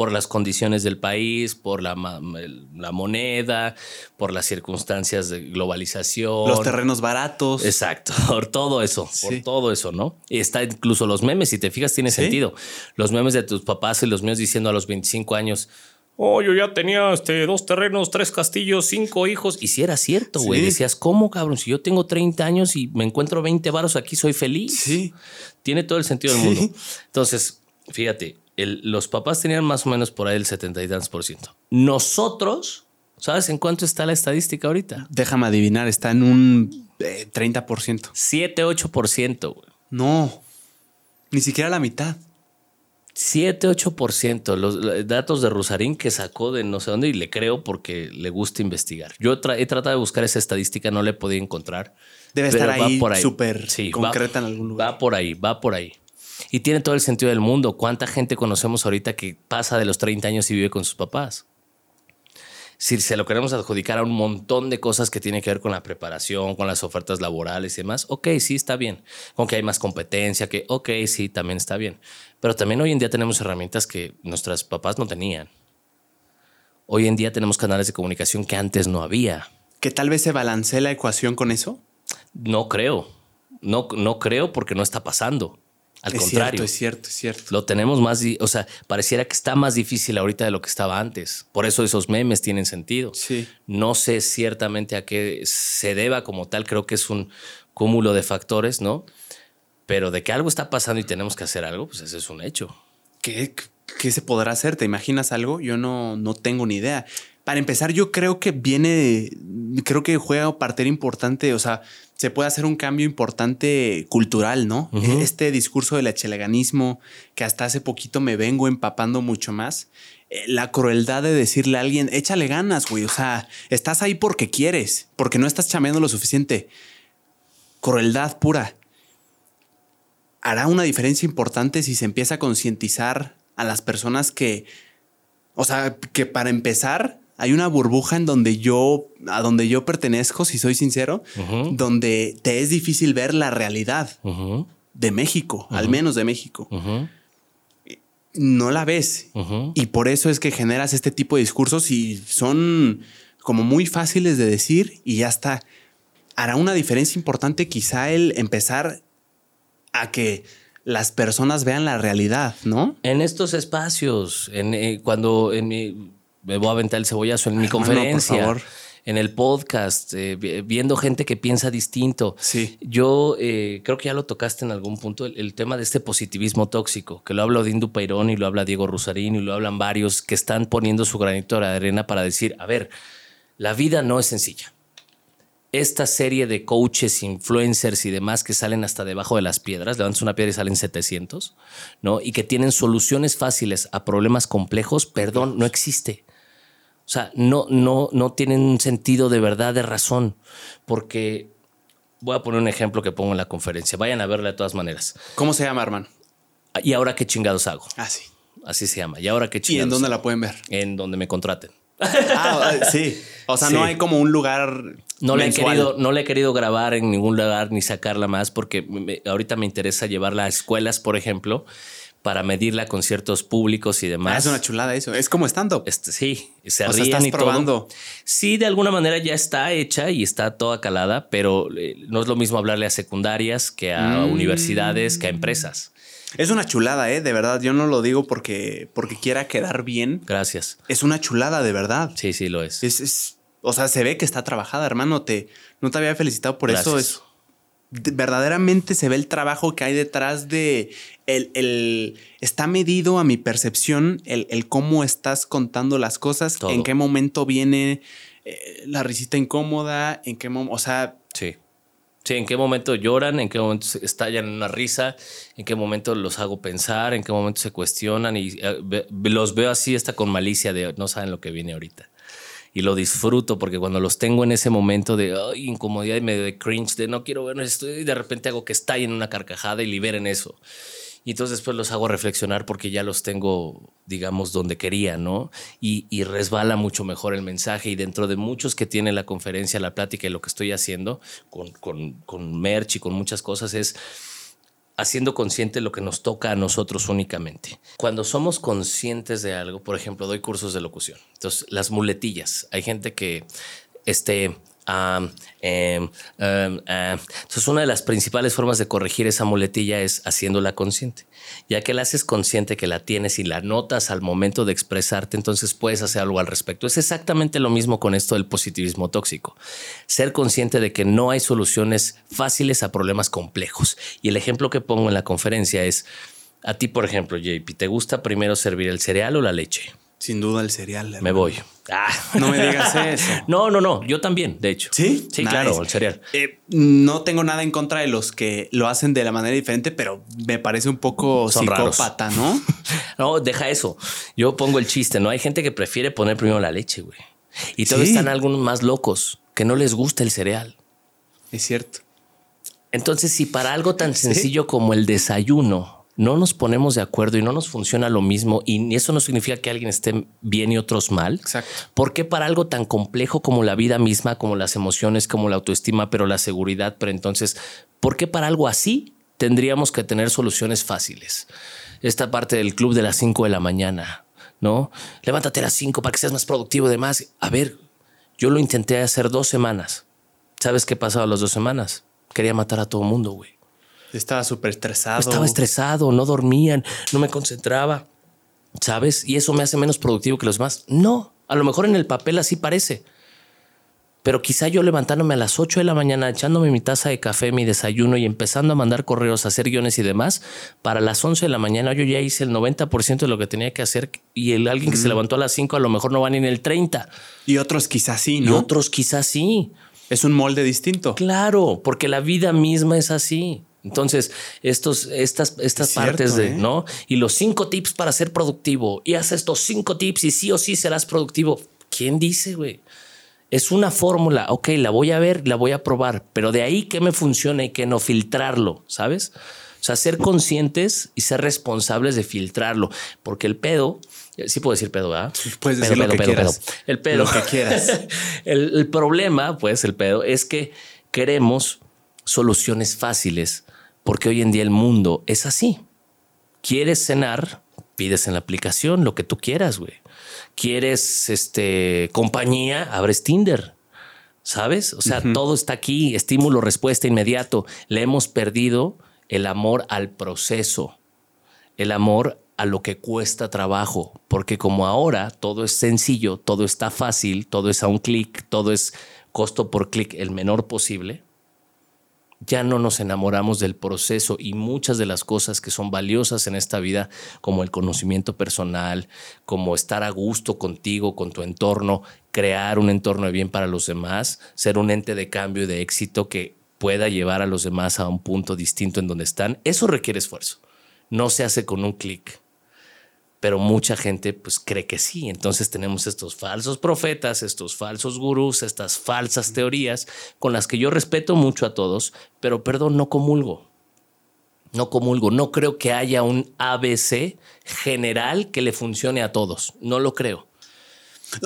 por las condiciones del país, por la, la, moneda, por las circunstancias de globalización. Los terrenos baratos. Exacto, [LAUGHS] por todo eso, por todo eso, ¿no? Y está incluso los memes, si te fijas, tiene sentido. Los memes de tus papás y los míos diciendo a los 25 años, oh, yo ya tenía este, dos terrenos, tres castillos, cinco hijos. Y si era cierto, güey. Decías, ¿cómo, cabrón? Si yo tengo 30 años y me encuentro 20 varos aquí, soy feliz. Sí. Tiene todo el sentido del mundo. Entonces, fíjate, los papás tenían más o menos por ahí el 70 y tantos por ciento. Nosotros, ¿sabes en cuánto está la estadística ahorita? Déjame adivinar, está en un 30%. 7, 8%, güey. No, ni siquiera la mitad. 7, 8%. Los datos de Rusarín que sacó de no sé dónde y le creo porque le gusta investigar. Yo he tratado de buscar esa estadística, no le podido encontrar. Debe estar ahí súper concreta en algún lugar. Va por ahí, va por ahí. Y tiene todo el sentido del mundo. ¿Cuánta gente conocemos ahorita que pasa de los 30 años y vive con sus papás? si se lo queremos adjudicar a un montón de cosas que tienen que ver con la preparación, con las ofertas laborales y demás, ok, sí está bien. Con que hay más competencia, que ok, sí, también está bien. Pero también hoy en día tenemos herramientas que nuestros papás no tenían. Hoy en día tenemos canales de comunicación que antes no había. ¿Que tal vez se balancee la ecuación con eso? No creo. No, no creo porque no está pasando. Al contrario. es cierto, es cierto. Lo tenemos más, o sea, pareciera que está más difícil ahorita de lo que estaba antes. Por eso esos memes tienen sentido. Sí. No sé ciertamente a qué se deba como tal, creo que es un cúmulo de factores, ¿no? Pero de que algo está pasando y tenemos que hacer algo, pues ese es un hecho. ¿Qué, qué se podrá hacer? ¿Te imaginas algo? Yo no, no tengo ni idea. Para empezar, yo creo que viene, creo que juega parte importante, o sea, se puede hacer un cambio importante cultural, ¿no? Este discurso del echeleganismo, que hasta hace poquito me vengo empapando mucho más. Eh, la crueldad de decirle a alguien, échale ganas, güey. O sea, estás ahí porque quieres, porque no estás chameando lo suficiente. Crueldad pura. Hará una diferencia importante si se empieza a concientizar a las personas que, o sea, que para empezar, hay una burbuja en donde yo, a donde yo pertenezco, si soy sincero, donde te es difícil ver la realidad de México, al menos de México. No la ves. Y por eso es que generas este tipo de discursos y son como muy fáciles de decir y ya está. Hará una diferencia importante quizá el empezar a que las personas vean la realidad, ¿no? En estos espacios, en, eh, cuando en mi me voy a aventar el cebollazo en mi conferencia. En el podcast, eh, viendo gente que piensa distinto. Sí. Yo eh, creo que ya lo tocaste en algún punto, el, tema de este positivismo tóxico, que lo habla Odín Peirón y lo habla Diego Rusarín y lo hablan varios que están poniendo su granito de arena para decir, a ver, la vida no es sencilla esta serie de coaches, influencers y demás que salen hasta debajo de las piedras, levantas una piedra y salen 700, ¿no? Y que tienen soluciones fáciles a problemas complejos, perdón, no existe. O sea, no, no, no tienen un sentido de verdad, de razón, porque voy a poner un ejemplo que pongo en la conferencia. Vayan a verla de todas maneras. ¿Cómo se llama, hermano? ¿Y ahora qué chingados hago? Ah, sí. Así se llama. ¿Y ahora qué chingados? ¿Y en dónde la pueden ver? En donde me contraten. Ah, sí. O sea, no hay como un lugar. No le, he querido, no le he querido grabar en ningún lugar ni sacarla más porque ahorita me interesa llevarla a escuelas, por ejemplo, para medirla con ciertos públicos y demás. Ah, es una chulada eso. Es como estando. Este, sí, se o ríen y probando. Sí, de alguna manera ya está hecha y está toda calada, pero eh, no es lo mismo hablarle a secundarias que a mm. universidades, que a empresas. Es una chulada, ¿eh? De verdad, yo no lo digo porque, porque quiera quedar bien. Gracias. Es una chulada, de verdad. Sí, sí, lo es. Es, o sea, se ve que está trabajada, hermano. Te, no te había felicitado por eso. Es, verdaderamente se ve el trabajo que hay detrás de el, está medido a mi percepción el, cómo estás contando las cosas, en qué momento viene eh, la risita incómoda, en qué momento, o sea, sí. Sí, en qué momento lloran, en qué momento estallan en una risa, en qué momento los hago pensar, en qué momento se cuestionan y eh, los veo así hasta con malicia de no saben lo que viene ahorita. Y lo disfruto porque cuando los tengo en ese momento de incomodidad y medio de cringe, de no quiero ver y de repente hago que estallen en una carcajada y liberen eso. Y entonces después los hago reflexionar porque ya los tengo, digamos, donde quería, ¿no? Y, resbala mucho mejor el mensaje. Y dentro de muchos que tiene la conferencia, la plática y lo que estoy haciendo con, con, con merch y con muchas cosas es haciendo consciente lo que nos toca a nosotros únicamente. Cuando somos conscientes de algo, por ejemplo, doy cursos de locución. Entonces, las muletillas. Hay gente que este, Um. Entonces, una de las principales formas de corregir esa muletilla es haciéndola consciente. Ya que la haces consciente que la tienes y la notas al momento de expresarte, entonces puedes hacer algo al respecto. Es exactamente lo mismo con esto del positivismo tóxico. Ser consciente de que no hay soluciones fáciles a problemas complejos. Y el ejemplo que pongo en la conferencia es, a ti, por ejemplo, JP, ¿te gusta primero servir el cereal o la leche? Sin duda el cereal. Me voy. Ah. No me digas eso. [LAUGHS] no, no, no. Yo también, de hecho. Sí, sí, claro, el cereal. Eh, no tengo nada en contra de los que lo hacen de la manera diferente, pero me parece un poco psicópata, ¿no? [LAUGHS] no, deja eso. Yo pongo el chiste, ¿no? Hay gente que prefiere poner primero la leche, güey. Y todavía están algunos más locos que no les gusta el cereal. Es cierto. Entonces, si para algo tan [LAUGHS] sencillo como el desayuno no nos ponemos de acuerdo y no nos funciona lo mismo y eso no significa que alguien esté bien y otros mal. Exacto. ¿Por qué para algo tan complejo como la vida misma, como las emociones, como la autoestima, pero la seguridad, pero entonces, ¿por qué para algo así tendríamos que tener soluciones fáciles? Esta parte del club de las 5 de la mañana, ¿no? Levántate a las 5 para que seas más productivo y demás. A ver, yo lo intenté hacer dos semanas. ¿Sabes qué pasaba las dos semanas? Quería matar a todo mundo, güey. Estaba súper estresado. Estaba estresado, no dormían, no me concentraba, ¿sabes? Y eso me hace menos productivo que los demás. No, a lo mejor en el papel así parece. Pero quizá yo levantándome a las 8 de la mañana, echándome mi taza de café, mi desayuno y empezando a mandar correos, a hacer guiones y demás, para las 11 de la mañana yo ya hice el 90% de lo que tenía que hacer y el alguien que se levantó a las 5 a lo mejor no va ni en el 30. Y otros quizás sí, ¿no? Y otros quizás sí. Es un molde distinto. Claro, porque la vida misma es así. Entonces, estos, estas, estas partes de, ¿eh? ¿no? Y los cinco tips para ser productivo. Y haz estos cinco tips y sí o sí serás productivo. ¿Quién dice, güey? Es una fórmula. Ok, la voy a ver, la voy a probar. Pero de ahí que me funcione y que no filtrarlo, ¿sabes? O sea, ser conscientes y ser responsables de filtrarlo. Porque el pedo, sí puedo decir pedo, ¿verdad? Puedes decir lo que quieras. El pedo. Lo que quieras. [LAUGHS] el problema, pues, el pedo, es que queremos soluciones fáciles porque hoy en día el mundo es así. ¿Quieres cenar? Pides en la aplicación lo que tú quieras, güey. ¿Quieres este, compañía? Abres Tinder. ¿Sabes? O sea, todo está aquí, estímulo, respuesta inmediato. Le hemos perdido el amor al proceso, el amor a lo que cuesta trabajo, porque como ahora todo es sencillo, todo está fácil, todo es a un clic, todo es costo por clic el menor posible, ya no nos enamoramos del proceso y muchas de las cosas que son valiosas en esta vida, como el conocimiento personal, como estar a gusto contigo, con tu entorno, crear un entorno de bien para los demás, ser un ente de cambio y de éxito que pueda llevar a los demás a un punto distinto en donde están, eso requiere esfuerzo. No se hace con un clic pero mucha gente pues cree que sí. Entonces tenemos estos falsos profetas, estos falsos gurús, estas falsas teorías con las que yo respeto mucho a todos, pero perdón, no comulgo. No comulgo, no creo que haya un ABC general que le funcione a todos, no lo creo.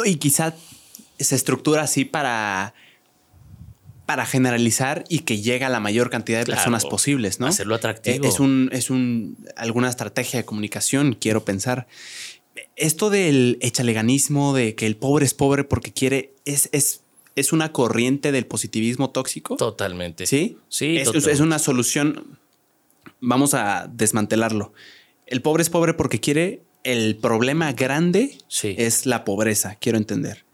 Y quizá se estructura así para para generalizar y que llegue a la mayor cantidad de personas posibles, ¿no? Hacerlo atractivo. Es un, es un, alguna estrategia de comunicación, quiero pensar. Esto del echaleganismo, de que el pobre es pobre porque quiere, es, es, es una corriente del positivismo tóxico. Totalmente. Sí. Sí. Es, es una solución. Vamos a desmantelarlo. El pobre es pobre porque quiere. El problema grande sí. es la pobreza, quiero entender.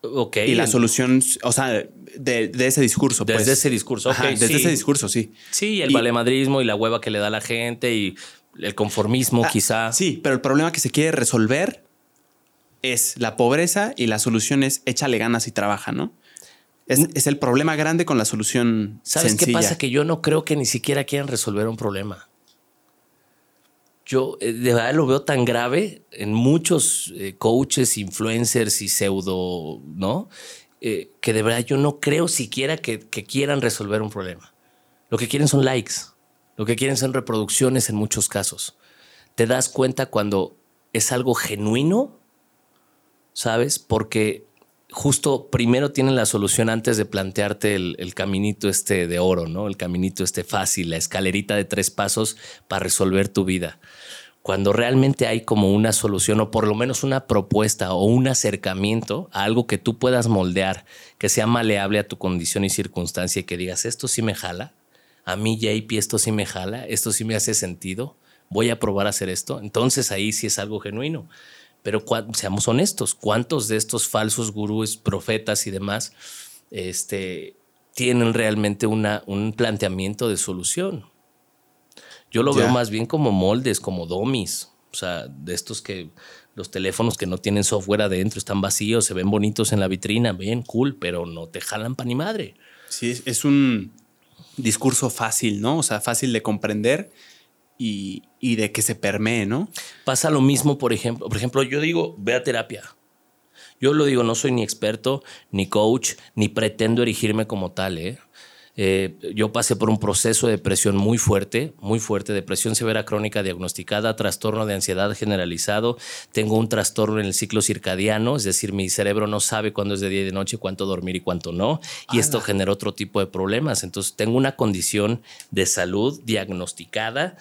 Ok. Y la solución, o sea, de, ese discurso. Desde pues. ese discurso, desde ese discurso, sí. Sí, el valemadrismo y la hueva que le da la gente y el conformismo, ah, quizá. Sí, pero el problema que se quiere resolver es la pobreza y la solución es échale ganas y trabaja, ¿no? Es, es el problema grande con la solución. ¿Sabes qué pasa? Que yo no creo que ni siquiera quieran resolver un problema yo eh, de verdad lo veo tan grave en muchos eh, coaches, influencers y pseudo, ¿no? Eh, que de verdad yo no creo siquiera que, quieran resolver un problema. Lo que quieren son likes, lo que quieren son reproducciones en muchos casos. Te das cuenta cuando es algo genuino, ¿sabes? Porque justo primero tienen la solución antes de plantearte el, caminito este de oro, ¿no? El caminito este fácil, la escalerita de tres pasos para resolver tu vida cuando realmente hay como una solución o por lo menos una propuesta o un acercamiento a algo que tú puedas moldear, que sea maleable a tu condición y circunstancia y que digas, esto sí me jala, a mí JP esto sí me jala, esto sí me hace sentido, voy a probar a hacer esto, entonces ahí sí es algo genuino. Pero seamos honestos, ¿cuántos de estos falsos gurús, profetas y demás este, tienen realmente una, un planteamiento de solución? Yo lo veo más bien como moldes, como domis. O sea, de estos que los teléfonos que no tienen software adentro están vacíos, se ven bonitos en la vitrina, bien cool, pero no te jalan pa' ni madre. Sí, es un discurso fácil, ¿no? O sea, fácil de comprender y, y, de que se permee, ¿no? Pasa lo mismo, por ejemplo. Por ejemplo, yo digo, ve a terapia. Yo lo digo, no soy ni experto, ni coach, ni pretendo erigirme como tal, ¿eh? Eh, yo pasé por un proceso de depresión muy fuerte, muy fuerte, depresión severa crónica diagnosticada, trastorno de ansiedad generalizado, tengo un trastorno en el ciclo circadiano, es decir, mi cerebro no sabe cuándo es de día y de noche, cuánto dormir y cuánto no, y esto genera otro tipo de problemas. Entonces, tengo una condición de salud diagnosticada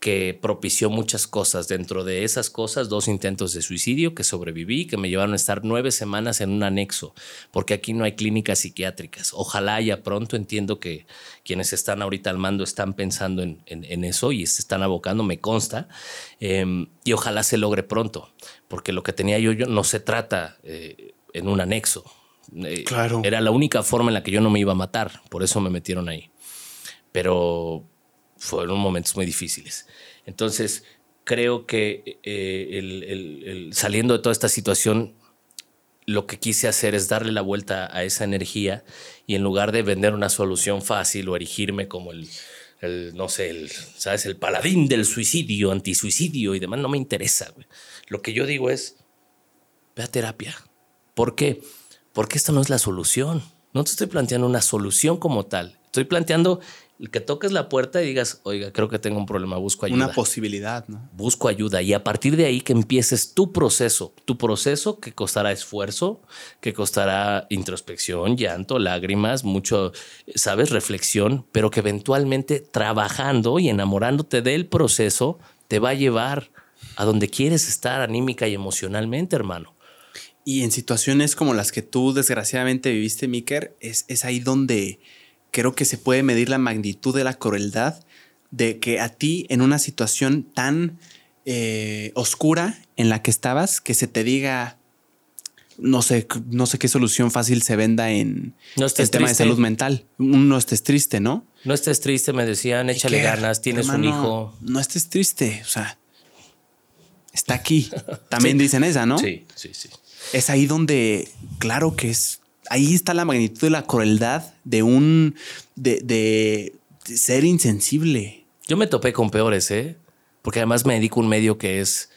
que propició muchas cosas. Dentro de esas cosas, dos intentos de suicidio que sobreviví, que me llevaron a estar nueve semanas en un anexo, porque aquí no hay clínicas psiquiátricas. Ojalá haya pronto, entiendo que quienes están ahorita al mando están pensando en, eso y se están abocando, me consta, em, y ojalá se logre pronto, porque lo que tenía yo, yo no se trata eh, en un anexo. Eh, claro. Era la única forma en la que yo no me iba a matar, por eso me metieron ahí. Pero fueron momentos muy difíciles. Entonces, creo que eh, saliendo de toda esta situación, lo que quise hacer es darle la vuelta a esa energía y en lugar de vender una solución fácil o erigirme como el, no sé, el, ¿sabes? El paladín del suicidio, antisuicidio y demás, no me interesa. Lo que yo digo es, ve a terapia. ¿Por qué? Porque esto no es la solución. No te estoy planteando una solución como tal. Estoy planteando que toques la puerta y digas, oiga, creo que tengo un problema, busco ayuda. Una posibilidad, ¿no? Busco ayuda y a partir de ahí que empieces tu proceso, tu proceso que costará esfuerzo, que costará introspección, llanto, lágrimas, mucho, sabes, reflexión, pero que eventualmente trabajando y enamorándote del proceso te va a llevar a donde quieres estar anímica y emocionalmente, hermano. Y en situaciones como las que tú desgraciadamente viviste, Miker, es, es ahí donde creo que se puede medir la magnitud de la crueldad de que a ti en una situación tan eh, oscura en la que estabas, que se te diga, no sé, no sé qué solución fácil se venda en el tema de salud mental. No estés triste, ¿no? No estés triste, me decían, échale ganas, tienes un hijo. No estés triste, o sea, está aquí. [LAUGHS] También dicen esa, ¿no? Sí, sí, sí. Es ahí donde, claro que es ahí está la magnitud de la crueldad de un, de, ser insensible. Yo me topé con peores, ¿eh? Porque además me dedico a un medio que es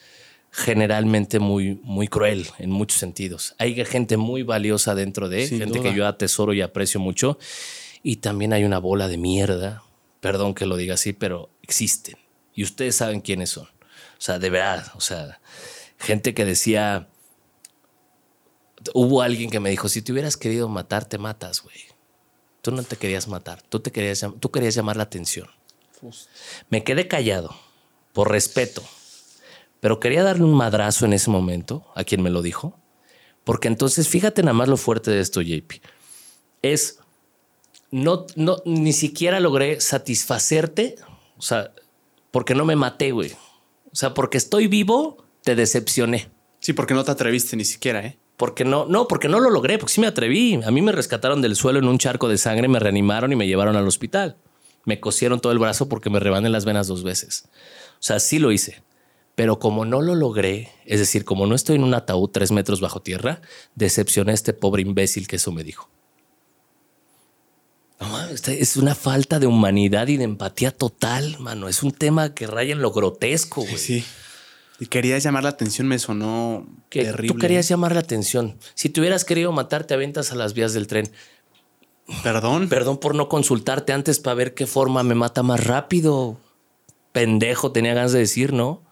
generalmente muy, muy cruel en muchos sentidos. Hay gente muy valiosa dentro de, gente que yo atesoro y aprecio mucho. Y también hay una bola de mierda, perdón que lo diga así, pero existen. Y ustedes saben quiénes son. O sea, de verdad, o sea, gente que decía, hubo alguien que me dijo, si te hubieras querido matar, te matas, güey. Tú no te querías matar, tú, te querías, tú querías llamar la atención. Me quedé callado, por respeto, pero quería darle un madrazo en ese momento a quien me lo dijo, porque entonces fíjate nada más lo fuerte de esto, JP. Es, no, no, ni siquiera logré satisfacerte, o sea, porque no me maté, güey. O sea, porque estoy vivo, te decepcioné. Sí, porque no te atreviste ni siquiera, ¿eh? Porque no, no, porque no lo logré, porque sí me atreví. A mí me rescataron del suelo en un charco de sangre, me reanimaron y me llevaron al hospital. Me cosieron todo el brazo porque me rebané las venas dos veces. O sea, sí lo hice. Pero como no lo logré, es decir, como no estoy en un ataúd tres metros bajo tierra, decepcioné a este pobre imbécil que eso me dijo. No, es una falta de humanidad y de empatía total, mano. Es un tema que raya en lo grotesco, güey. Sí. Y querías llamar la atención, me sonó terrible. Tú querías llamar la atención. Si te hubieras querido matar, te aventas a las vías del tren. Perdón. Perdón por no consultarte antes para ver qué forma me mata más rápido. Pendejo, tenía ganas de decir, ¿no?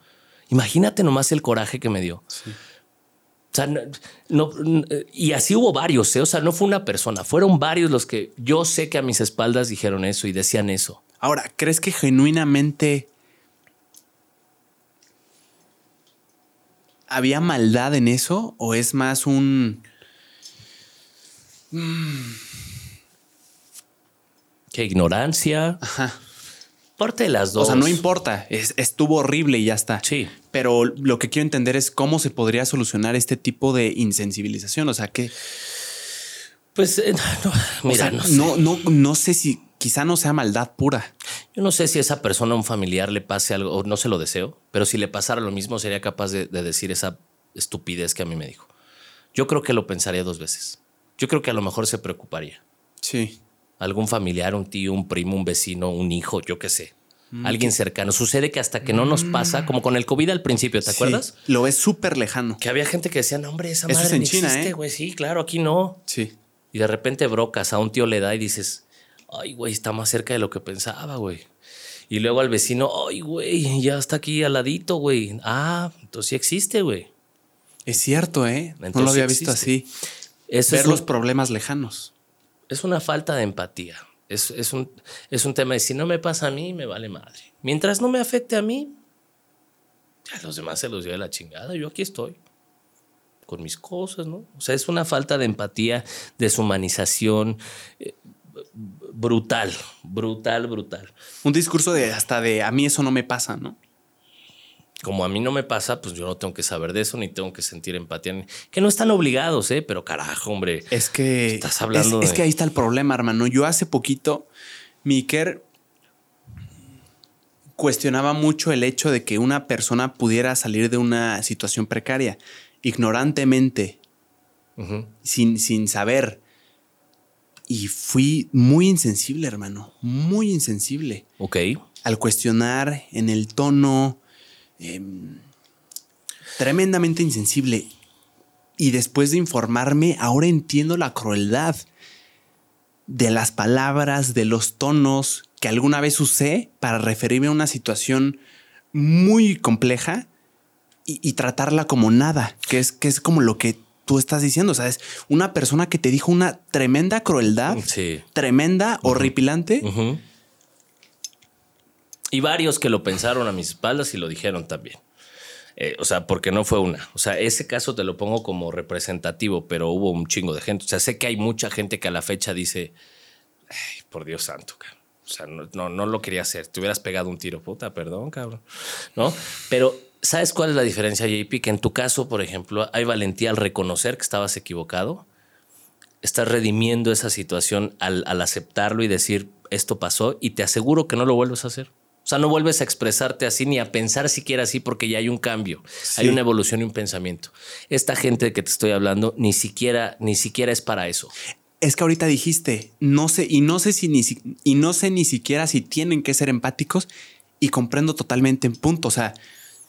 Imagínate nomás el coraje que me dio. Sí. O sea, no, y así hubo varios, ¿eh? o sea, no fue una persona, fueron varios los que yo sé que a mis espaldas dijeron eso y decían eso. Ahora, ¿crees que genuinamente ¿había maldad en eso o es más un... ¿Qué ignorancia? Ajá. Parte de las dos. O sea, no importa, es- estuvo horrible y ya está. Sí. Pero lo que quiero entender es cómo se podría solucionar este tipo de insensibilización. O sea, que Pues, eh, [LAUGHS] no, o mira, sea, no, sé. no, no, no sé si quizá no sea maldad pura. Yo no sé si a esa persona, a un familiar, le pase algo, o no se lo deseo, pero si le pasara lo mismo, sería capaz de, de decir esa estupidez que a mí me dijo. Yo creo que lo pensaría dos veces. Yo creo que a lo mejor se preocuparía. Sí. Algún familiar, un tío, un primo, un vecino, un hijo, yo qué sé. Alguien cercano. Sucede que hasta que no nos pasa, como con el COVID al principio, ¿te acuerdas? Sí, lo ves súper lejano. Que había gente que decía, no, hombre, esa Eso madre es en China, existe, ¿eh? güey. Sí, claro, aquí no. Sí. Y de repente brocas, a un tío le da y dices, ay, güey, está más cerca de lo que pensaba, güey. Y luego al vecino, ay, güey, ya está aquí al ladito, güey. Ah, entonces sí existe, güey. Es cierto, ¿eh? no lo había existe. visto así. Eso Ver es, los un- problemas lejanos. es una falta de empatía. Es, es un, es un tema de si no me pasa a mí, me vale madre. Mientras no me afecte a mí, ya los demás se los lleva la chingada. Yo aquí estoy con mis cosas, ¿no? O sea, es una falta de empatía, deshumanización eh, brutal, brutal, brutal. Un discurso de hasta de a mí eso no me pasa, ¿no? Como a mí no me pasa, pues yo no tengo que saber de eso, ni tengo que sentir empatía. Que no están obligados, ¿eh? Pero carajo, hombre. Es que. Estás hablando es, que ahí está el problema, hermano. Yo hace poquito, mi Iker cuestionaba mucho el hecho de que una persona pudiera salir de una situación precaria ignorantemente, sin, sin saber. Y fui muy insensible, hermano. Muy insensible. Ok. Al cuestionar en el tono. em, tremendamente insensible. Y después de informarme, ahora entiendo la crueldad de las palabras, de los tonos que alguna vez usé para referirme a una situación muy compleja y, y tratarla como nada, que es, que es como lo que tú estás diciendo. O sea, es una persona que te dijo una tremenda crueldad, Sí. tremenda, horripilante. Y varios que lo pensaron a mis espaldas y lo dijeron también. Eh, o sea, porque no fue una. O sea, ese caso te lo pongo como representativo, pero hubo un chingo de gente. O sea, sé que hay mucha gente que a la fecha dice, "Ay, por Dios santo, cabrón. O sea, no, no, no lo quería hacer. Te hubieras pegado un tiro, puta, perdón, cabrón. ¿No? Pero, ¿sabes cuál es la diferencia, JP? Que en tu caso, por ejemplo, hay valentía al reconocer que estabas equivocado estás redimiendo esa situación al, al aceptarlo y decir esto pasó y te aseguro que no lo vuelves a hacer. O sea, no vuelves a expresarte así ni a pensar siquiera así porque ya hay un cambio, hay una evolución y un pensamiento. Esta gente de que te estoy hablando ni siquiera ni siquiera es para eso. Es que ahorita dijiste, no sé, y no sé si ni si- y no sé ni siquiera si tienen que ser empáticos, y comprendo totalmente en punto. O sea,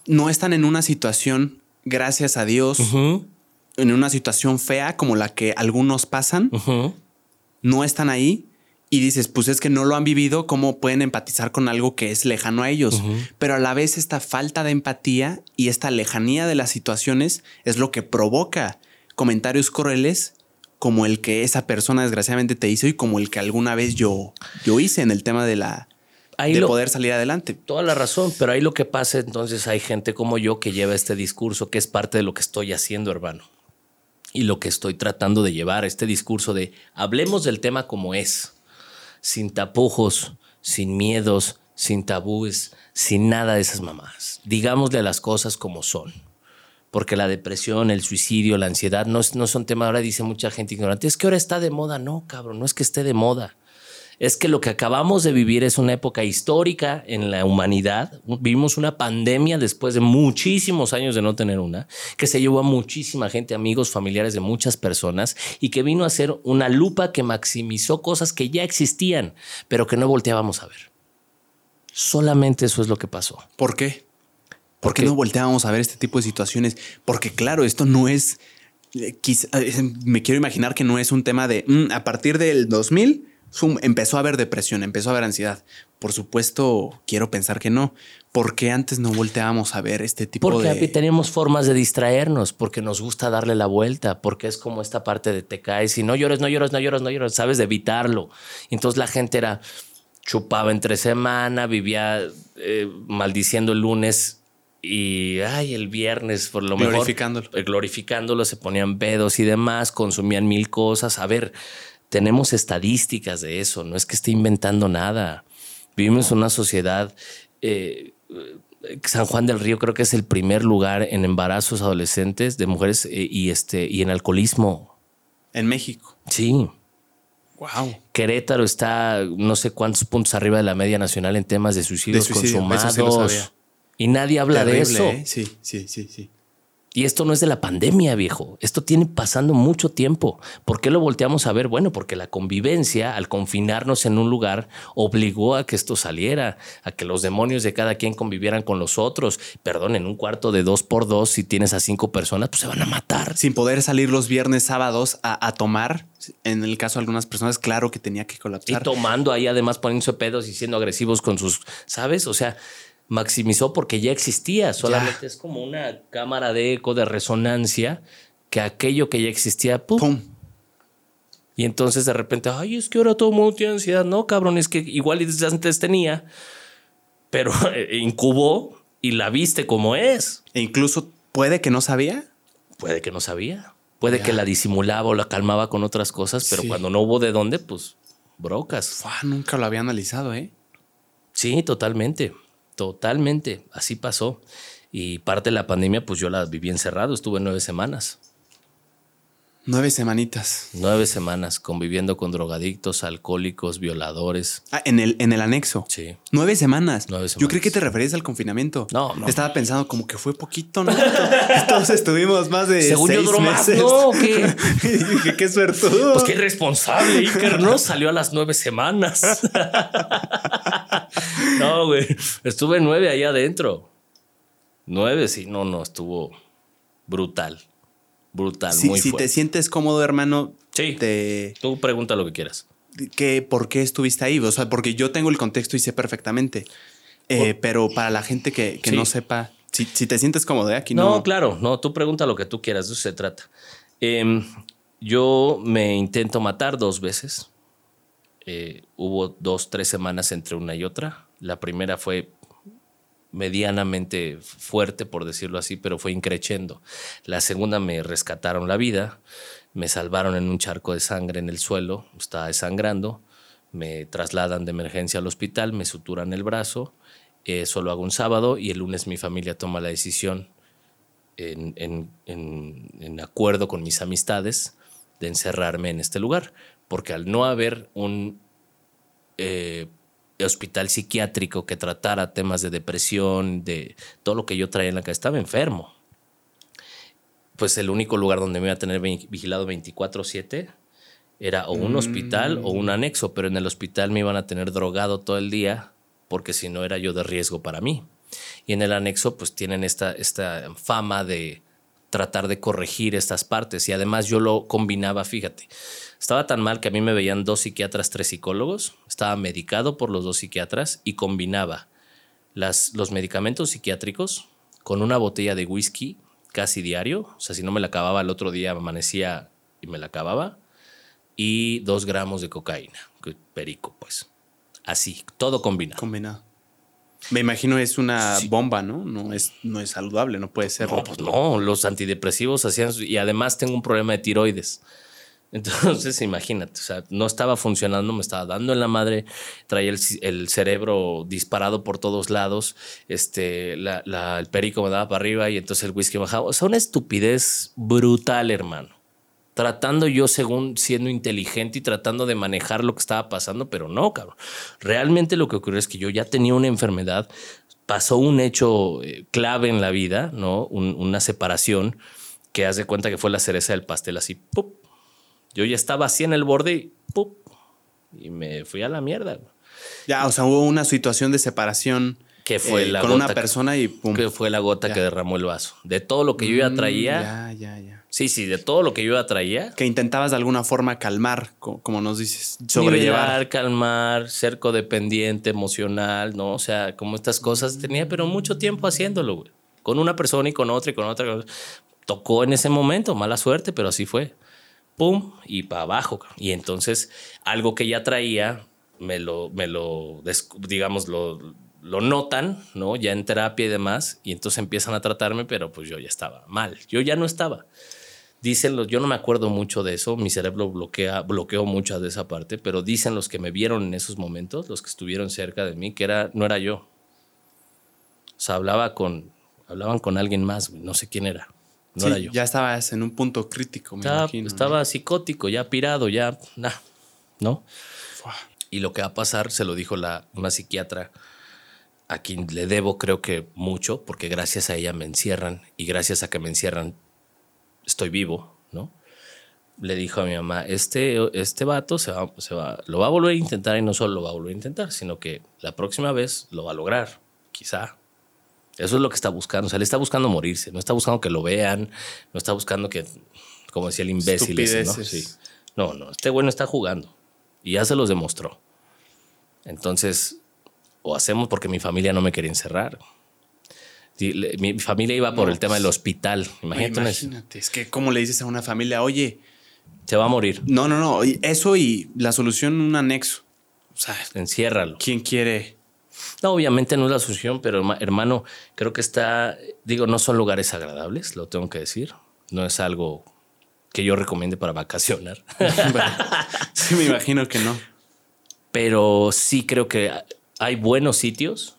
no están en una situación, gracias a Dios, en una situación fea como la que algunos pasan, no están ahí. Y dices, pues es que no lo han vivido, ¿cómo pueden empatizar con algo que es lejano a ellos? Pero a la vez esta falta de empatía y esta lejanía de las situaciones es lo que provoca comentarios crueles como el que esa persona desgraciadamente te hizo y como el que alguna vez yo, yo hice en el tema de la Ahí de lo- poder salir adelante. Toda la razón, pero ahí lo que pasa entonces hay gente como yo que lleva este discurso que es parte de lo que estoy haciendo, hermano. Y lo que estoy tratando de llevar, este discurso de hablemos del tema como es, sin tapujos, sin miedos, sin tabúes, sin nada de esas mamás. Digámosle las cosas como son. Porque la depresión, el suicidio, la ansiedad no, no son temas. Ahora dice mucha gente ignorante, es que ahora está de moda. No, cabrón, no es que esté de moda es que lo que acabamos de vivir es una época histórica en la humanidad. Vivimos una pandemia después de muchísimos años de no tener una, que se llevó a muchísima gente, amigos, familiares de muchas personas y que vino a ser una lupa que maximizó cosas que ya existían, pero que no volteábamos a ver. Solamente eso es lo que pasó. ¿Por qué? ¿Por qué Porque- no volteábamos a ver este tipo de situaciones? Porque claro, esto no es... eh, quizá- eh, me quiero imaginar que no es un tema de... mm, a partir del 2000 sum, empezó a haber depresión, empezó a haber ansiedad. Por supuesto, quiero pensar que no. ¿Por qué antes no volteábamos a ver este tipo Porque de... tenemos formas de distraernos, porque nos gusta darle la vuelta, porque es como esta parte de te caes y no llores, no llores, no llores, no llores, sabes de evitarlo. Entonces la gente era chupaba entre semana, vivía eh, maldiciendo el lunes Y, ay, el viernes, por lo Glorificándolo. mejor. Glorificándolo, se ponían pedos y demás, consumían mil cosas. A ver, tenemos estadísticas de eso, no es que esté inventando nada. Vivimos en una sociedad. eh, San Juan del Río creo que es el primer lugar en embarazos adolescentes de mujeres eh, y, este, y en alcoholismo. En México. Sí. Wow. Querétaro está no sé cuántos puntos arriba de la media nacional en temas de suicidios De suicidio, eso sí lo consumados. y nadie habla de eso. ¿eh? Sí, sí, sí, sí. Y esto no es de la pandemia, viejo. Esto tiene pasando mucho tiempo. ¿Por qué lo volteamos a ver? Bueno, porque la convivencia, al confinarnos en un lugar, obligó a que esto saliera, a que los demonios de cada quien convivieran con los otros. Perdón, en un cuarto de dos por dos, si tienes a cinco personas, pues se van a matar. Sin poder salir los viernes, sábados a, a tomar. En el caso de algunas personas, claro que tenía que Y colapsar. tomando ahí, además poniéndose pedos y siendo agresivos con sus, ¿sabes? O sea, maximizó porque ya existía. Solamente es como una cámara de eco, de resonancia, que aquello que ya existía, ¡pum! ¡Pum! Y entonces de repente, ay, es que ahora todo el mundo tiene ansiedad. No, cabrón, es que igual desde antes tenía, pero [LAUGHS] incubó y la viste como es. E incluso puede que no sabía. Puede que no sabía. Puede Ya. que la disimulaba o la calmaba con otras cosas, pero Sí. cuando no hubo de dónde, pues brocas. Nunca lo había analizado, ¿eh? Sí, totalmente. Totalmente. Así pasó. Y parte de la pandemia, pues yo la viví encerrado. Estuve nueve semanas. Nueve semanitas. Nueve semanas conviviendo con drogadictos, alcohólicos, violadores. Ah, en el, en el anexo. Sí. Nueve semanas. Nueve Yo creí semanas. que te referías al confinamiento. No, no. Estaba pensando como que fue poquito, ¿no? [LAUGHS] Todos estuvimos más de Según yo seis duró más, meses. ¿no? ¿O qué? [LAUGHS] dije, qué suertudo. Pues qué irresponsable, Iker, ¿no? Salió a las nueve semanas. [LAUGHS] no, güey. Estuve nueve allá adentro. Nueve, sí. No, no, estuvo brutal. Brutal, Si, muy si fuerte. te sientes cómodo, hermano, Sí. te, Tú pregunta lo que quieras. que, ¿por qué estuviste ahí? O sea, porque yo tengo el contexto y sé perfectamente. Eh, pero para la gente que, que Sí. no sepa, si, si te sientes cómodo, ¿eh? aquí No, no. claro, no, tú pregunta lo que tú quieras, de eso se trata. Em, yo me intento matar dos veces. Eh, hubo dos, tres semanas entre una y otra. La primera fue medianamente fuerte, por decirlo así, pero fue increchendo. La segunda me rescataron la vida, me salvaron en un charco de sangre en el suelo, estaba desangrando, me trasladan de emergencia al hospital, me suturan el brazo, eso lo hago un sábado y el lunes mi familia toma la decisión en acuerdo con mis amistades de encerrarme en este lugar, porque al no haber un eh, hospital psiquiátrico que tratara temas de depresión, de todo lo que yo traía en la cabeza, estaba enfermo. Pues el único lugar donde me iba a tener vi- vigilado 24/7 era o un hospital o un anexo, pero en el hospital me iban a tener drogado todo el día porque si no era yo de riesgo para mí. Y en el anexo pues tienen esta, esta fama de tratar de corregir estas partes y además yo lo combinaba, fíjate, estaba tan mal que a mí me veían dos psiquiatras, tres psicólogos, estaba medicado por los dos psiquiatras y combinaba las, los medicamentos psiquiátricos con una botella de whisky casi diario, o sea, si no me la acababa el otro día amanecía y me la acababa, y dos gramos de cocaína, perico pues, así, todo combinado. Combinado. Me imagino es una Sí. bomba, ¿no? No es, no es saludable, no puede ser. No, pues no, los antidepresivos hacían, y además tengo un problema de tiroides. Entonces, [LAUGHS] imagínate, o sea, no estaba funcionando, me estaba dando en la madre, traía el, cerebro disparado por todos lados, este, el perico me daba para arriba y entonces el whisky bajaba. O sea, una estupidez brutal, hermano. Tratando yo según siendo inteligente y tratando de manejar lo que estaba pasando, pero no, cabrón. Realmente lo que ocurrió es que yo ya tenía una enfermedad, pasó un hecho eh, clave en la vida, ¿no? Un- una separación que hace cuenta que fue la cereza del pastel, así, ¡pup! Yo ya estaba así en el borde y ¡pup! Y me fui a la mierda. Ya, o sea, hubo una situación de separación Que fue eh, la con gota una que- persona y pum. Que fue la gota Ya. que derramó el vaso. De todo lo que yo ya Mm. Ya, ya, ya. Sí, sí, de todo lo que yo ya traía. Que intentabas de alguna forma calmar, co- como nos dices, Sobrellevar, calmar, ser codependiente, emocional, ¿no? O sea, como estas cosas tenía, pero mucho tiempo haciéndolo, güey. Con una persona y con otra y con otra. Tocó en ese momento, mala suerte, pero así fue. Pum, y para abajo. Y entonces, algo que ya traía, me lo, me lo, digamos, lo lo notan, ¿no? Ya en terapia y demás, y entonces empiezan a tratarme, pero pues yo ya estaba mal, yo ya no estaba. Dicen los, yo no me acuerdo mucho de eso, mi cerebro bloquea, bloqueó mucha de esa parte, pero dicen los que me vieron en esos momentos, los que estuvieron cerca de mí, que era, no era yo. O sea, hablaba con, hablaban con alguien más, no sé quién era. No era yo. Ya estabas en un punto crítico, me estaba, imagino. Estaba psicótico, ya pirado, ya, nah, ¿no? Y lo que va a pasar, se lo dijo la, una psiquiatra a quien le debo creo que mucho, porque gracias a ella me encierran y gracias a que me encierran estoy vivo, ¿no? Le dijo a mi mamá, este, este vato se va, se va, lo va a volver a intentar y no solo lo va a volver a intentar, sino que la próxima vez lo va a lograr, quizá. Eso es lo que está buscando. O sea, le está buscando morirse. No está buscando que lo vean. No está buscando que, como decía el imbécil ese, ¿no? Sí. No, no. Este bueno está jugando. Y ya se los demostró. Entonces, o hacemos porque mi familia no me quería encerrar. Mi familia iba por el tema del hospital. Imagínate. Imagínate. Es que, ¿cómo le dices a una familia, oye, se va a morir? No, no, no. Eso y la solución, un anexo. O sea, enciérralo. ¿Quién quiere? No, obviamente no es la solución, pero hermano, creo que está, digo, no son lugares agradables, lo tengo que decir. No es algo que yo recomiende para vacacionar. [LAUGHS] sí, me imagino que no. Pero sí creo que hay buenos sitios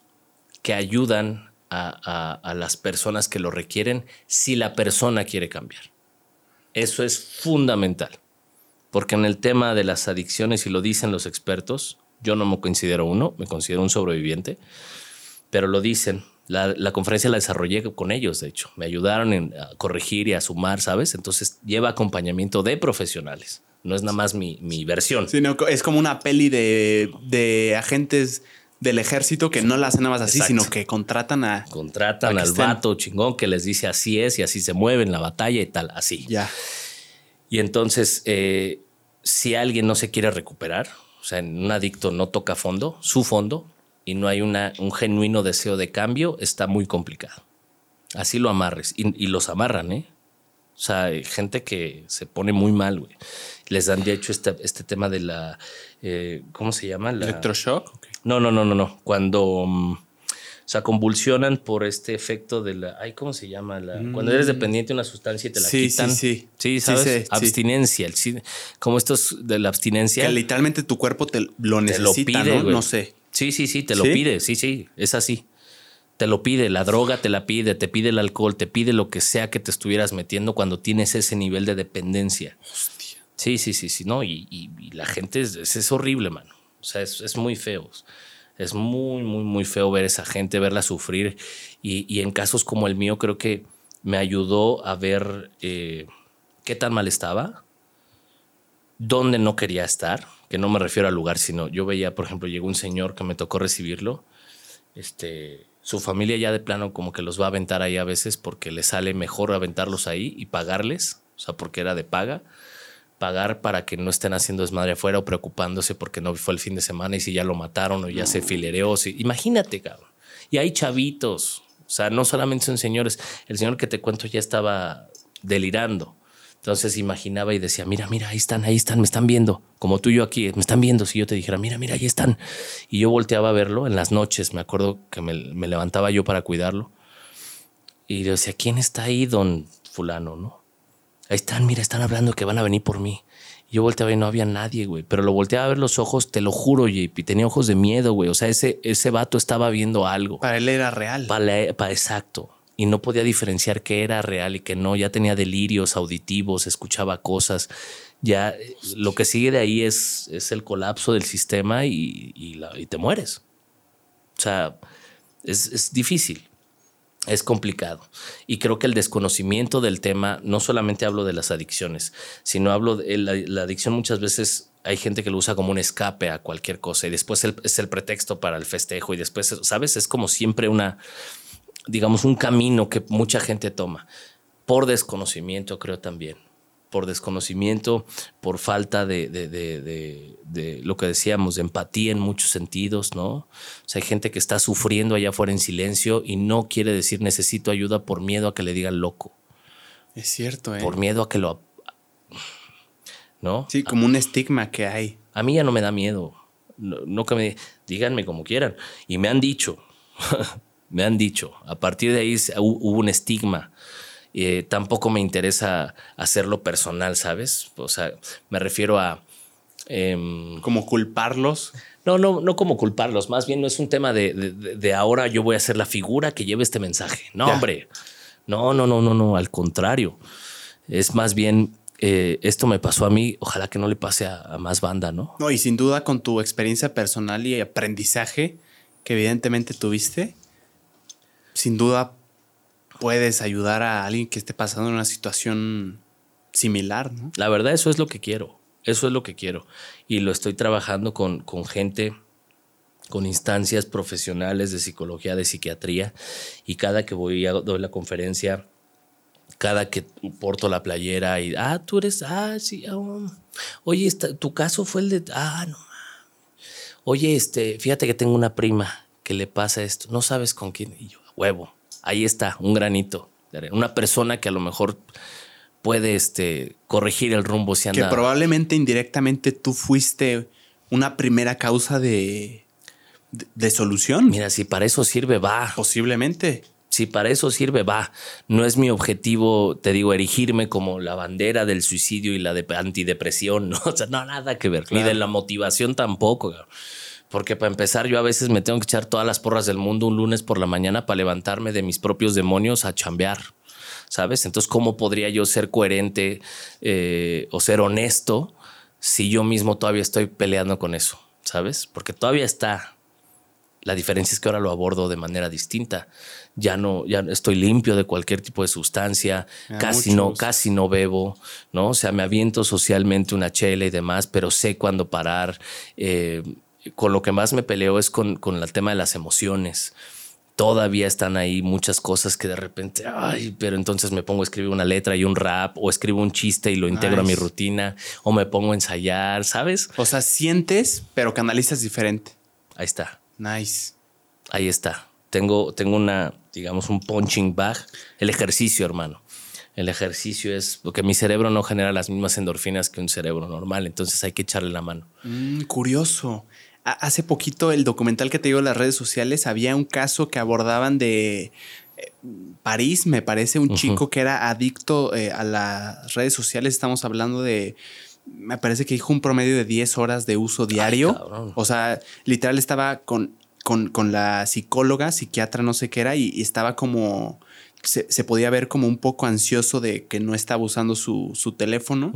que ayudan a, a, las personas que lo requieren si la persona quiere cambiar. Eso es fundamental. Porque en el tema de las adicciones, y lo dicen los expertos, yo no me considero uno, me considero un sobreviviente, pero lo dicen. La, conferencia la desarrollé con ellos, de hecho. Me ayudaron a corregir y a sumar, ¿sabes? Entonces lleva acompañamiento de profesionales. No es nada más mi, mi versión. Sino es como una peli de, de agentes del ejército que no la hacen nada más así, sino que contratan a. Contratan al vato chingón que les dice así es y así se mueve en la batalla y tal, así. Ya. Y entonces, eh, si alguien no se quiere recuperar, o sea, un adicto no toca fondo, su fondo, y no hay una, un genuino deseo de cambio, está muy complicado. Así lo amarres. Y, los amarran, ¿eh? O sea, hay gente que se pone muy mal, güey. Les dan, de hecho, este, este tema de la. Eh, ¿Cómo se llama? La, ¿Electroshock? No, no, no, no, no. Cuando. Mm, sea, convulsionan por este efecto de la. Ay, ¿cómo se llama? La, Cuando eres mm. dependiente de una sustancia y te la quitan. Sí, sí. Sí, ¿sabes? abstinencia. El, como estos de la abstinencia. Que literalmente tu cuerpo te lo necesita, ¿no? No sé. Sí, sí, sí, te lo pide. Sí, sí, es así. Te lo pide, la droga te la pide, te pide el alcohol, te pide lo que sea que te estuvieras metiendo cuando tienes ese nivel de dependencia. Hostia. Sí, sí, sí, sí, no. Y, la gente es, es, horrible, mano. O sea, es, es muy feo. Es muy, muy, muy feo ver esa gente, verla sufrir. Y, en casos como el mío, creo que me ayudó a ver eh, qué tan mal estaba, dónde no quería estar, que no me refiero al lugar, sino yo veía, por ejemplo, llegó un señor que me tocó recibirlo. Este, su familia ya de plano como que los va a aventar ahí a veces porque le sale mejor aventarlos ahí y pagarles, o sea, porque era de paga pagar para que no estén haciendo desmadre afuera o preocupándose porque no fue el fin de semana y si ya lo mataron o ya se filereó. Imagínate, cabrón. Y hay chavitos, o sea, no solamente son señores. El señor que te cuento ya estaba delirando. Entonces imaginaba y decía, mira, mira, ahí están, ahí están, me están viendo. Como tú y yo aquí, me están viendo. Si yo te dijera, mira, mira, ahí están. Y yo volteaba a verlo en las noches. Me acuerdo que me, me levantaba yo para cuidarlo. Y decía, ¿quién está ahí, don fulano, no? Ahí están, mira, están hablando que van a venir por mí. Yo volteaba y no había nadie, güey. Pero lo volteaba a ver los ojos, te lo juro, JP. Tenía ojos de miedo, güey. O sea, ese, ese vato estaba viendo algo. Para él era real. Para, para exacto. Y no podía diferenciar qué era real y qué no. Ya tenía delirios auditivos, escuchaba cosas. Ya lo que sigue de ahí es, es el colapso del sistema y, y, y te mueres. O sea, es, es difícil es complicado. Y creo que el desconocimiento del tema, no solamente hablo de las adicciones, sino hablo de la, adicción muchas veces hay gente que lo usa como un escape a cualquier cosa y después es el pretexto para el festejo y después, ¿sabes? Es como siempre una, digamos, un camino que mucha gente toma por desconocimiento, creo también por desconocimiento, por falta de, de, lo que decíamos, de empatía en muchos sentidos, ¿no? O sea, hay gente que está sufriendo allá afuera en silencio y no quiere decir necesito ayuda por miedo a que le digan loco. Es cierto, ¿eh? Por miedo a que lo... ¿No? Sí, como un estigma que hay. A mí ya no me da miedo. No, no que me... Díganme como quieran. Y me han dicho, [LAUGHS] me han dicho. A partir de ahí hubo un estigma. Eh, tampoco me interesa hacerlo personal, ¿sabes? O sea, me refiero a... Em, como culparlos. No, no, no como culparlos. Más bien no es un tema de, ahora yo voy a ser la figura que lleve este mensaje. No, hombre. No, no, no, no, no. Al contrario. Es más bien eh, esto me pasó a mí, ojalá que no le pase a, más banda, ¿no? No, y sin duda con tu experiencia personal y aprendizaje que evidentemente tuviste, sin duda puedes ayudar a alguien que esté pasando una situación similar, ¿no? La verdad, eso es lo que quiero. Eso es lo que quiero. Y lo estoy trabajando con, con gente, con instancias profesionales de psicología, de psiquiatría. Y cada que voy a doy la conferencia, cada que porto la playera y, ah, tú eres, ah, sí, ah, oye, tu caso fue el de, ah, no, oye, este, fíjate que tengo una prima que le pasa esto, no sabes con quién, y yo, huevo, ahí está, un granito, una persona que a lo mejor puede, este, corregir el rumbo si anda. Que probablemente indirectamente tú fuiste una primera causa de, de solución. Mira, si para eso sirve, va. Posiblemente si para eso sirve, va. No es mi objetivo, te digo, erigirme como la bandera del suicidio y la de antidepresión, [LAUGHS] ¿no? O sea, no, nada que ver. Ni de la motivación tampoco. Porque para empezar, yo a veces me tengo que echar todas las porras del mundo un lunes por la mañana para levantarme de mis propios demonios a chambear. ¿Sabes? Entonces, ¿cómo podría yo ser coherente eh, o ser honesto si yo mismo todavía estoy peleando con eso? ¿Sabes? Porque todavía está. La diferencia es que ahora lo abordo de manera distinta ya no, ya estoy limpio de cualquier tipo de sustancia, casi no, casi no bebo, ¿no? O sea, me aviento socialmente una chela y demás, pero sé cuándo parar. Eh, con lo que más me peleo es con, con el tema de las emociones todavía están ahí muchas cosas que de repente, ay, pero entonces me pongo a escribir una letra y un rap o escribo un chiste y lo integro a mi rutina o me pongo a ensayar, ¿sabes? O sea, sientes, pero canalizas diferente. Ahí está. Nice. Ahí está. Tengo, tengo una, digamos, un punching bag. El ejercicio, hermano. El ejercicio es porque mi cerebro no genera las mismas endorfinas que un cerebro normal, entonces hay que echarle la mano. Mm, curioso. Hace poquito el documental que te digo en las redes sociales había un caso que abordaban de eh, París, me parece, un chico que era adicto eh, a las redes sociales. Estamos hablando de me parece que dijo un promedio de 10 horas de uso diario. o sea, literal estaba con con, con la psicóloga, psiquiatra, no sé qué era, y, estaba como, se, se, podía ver como un poco ansioso de que no estaba usando su, su teléfono.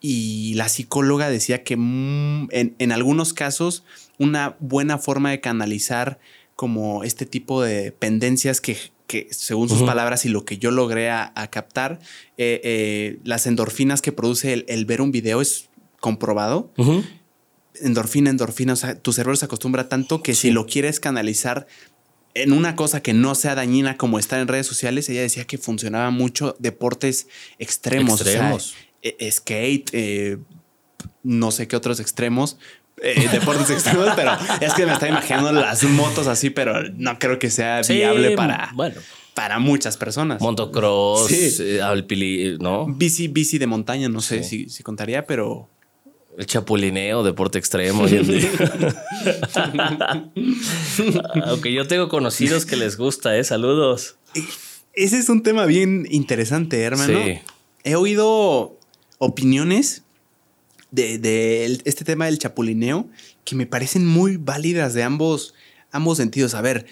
Y la psicóloga decía que mm, en, en, algunos casos una buena forma de canalizar como este tipo de pendencias que, que según sus palabras y lo que yo logré a, captar, eh, eh, las endorfinas que produce el, el, ver un video es comprobado. Endorfina, endorfina, o sea, tu cerebro se acostumbra tanto que si lo quieres canalizar en una cosa que no sea dañina como estar en redes sociales, ella decía que funcionaba mucho deportes extremos, extremos. E, skate, eh, no sé qué otros extremos, eh, [LAUGHS] deportes extremos, pero es que me está imaginando las motos así, pero no creo que sea viable para, bueno, para muchas personas. Motocross, eh, ¿no? Bici, bici de montaña, no sé si, si contaría, pero el chapulineo, deporte extremo. [LAUGHS] Aunque yo tengo conocidos que les gusta, ¿eh? Saludos. Ese es un tema bien interesante, hermano. Sí. He oído opiniones de, este tema del chapulineo que me parecen muy válidas de ambos, ambos sentidos. A ver,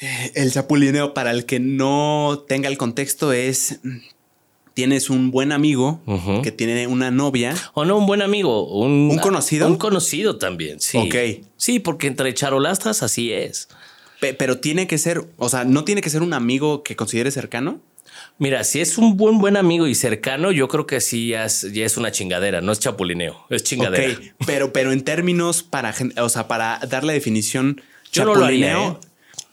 eh, el chapulineo, para el que no tenga el contexto, es tienes un buen amigo que tiene una novia. O no un buen amigo, un, conocido. Un conocido también, sí. Ok. Sí, porque entre charolastras así es. pero tiene que ser, o sea, no tiene que ser un amigo que considere cercano. Mira, si es un buen buen amigo y cercano, yo creo que sí ya es, una chingadera, no es chapulineo, es chingadera. Ok, pero, pero en términos para, o sea, para darle definición, chapulineo, ¿eh?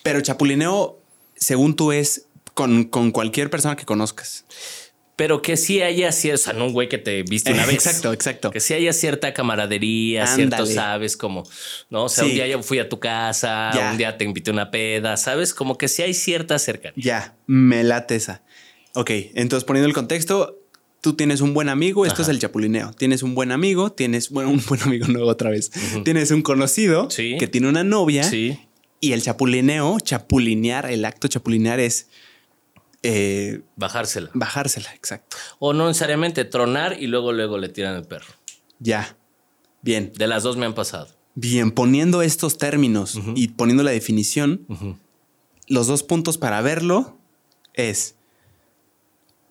pero chapulineo, según tú, es con, con cualquier persona que conozcas pero que sí haya cierto, o sea, no un güey que te viste una [LAUGHS] vez. Exacto, exacto. Que sí haya cierta camaradería, cierto, sabes, como, ¿no? O sea, un día yo fui a tu casa, un día te invité una peda, ¿sabes? Como que sí hay cierta cercanía. Ya, me late esa. Ok, entonces poniendo el contexto, tú tienes un buen amigo, esto es el chapulineo. Tienes un buen amigo, tienes, bueno, un buen amigo nuevo otra vez. Tienes un conocido que tiene una novia. Sí Y el chapulineo, chapulinear, el acto chapulinear es eh, Bajársela. bajársela, exacto. O no necesariamente tronar y luego, luego le tiran el perro. Ya. Bien. De las dos me han pasado. Bien, poniendo estos términos y poniendo la definición, los dos puntos para verlo es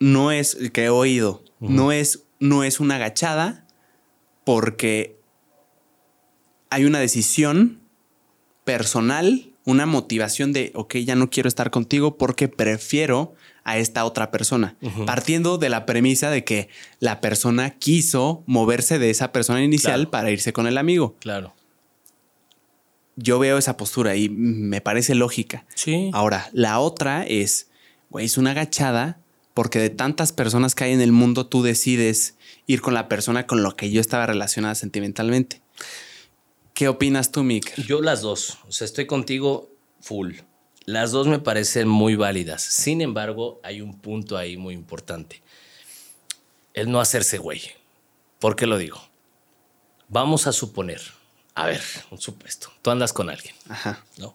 no es que he oído, no es no es una agachada porque hay una decisión personal, una motivación de, ok, ya no quiero estar contigo porque prefiero a esta otra persona, partiendo de la premisa de que la persona quiso moverse de esa persona inicial Claro. para irse con el amigo. Claro. Yo veo esa postura y me parece lógica. Sí. Ahora, la otra es, güey, es una agachada porque de tantas personas que hay en el mundo tú decides ir con la persona con la que yo estaba relacionada sentimentalmente. ¿Qué opinas tú, Mick? Yo las dos. O sea, estoy contigo full. Las dos me parecen muy válidas. Sin embargo, hay un punto ahí muy importante. El no hacerse güey. ¿Por qué lo digo? Vamos a suponer, a ver, un supuesto. Tú andas con alguien, Ajá. ¿no?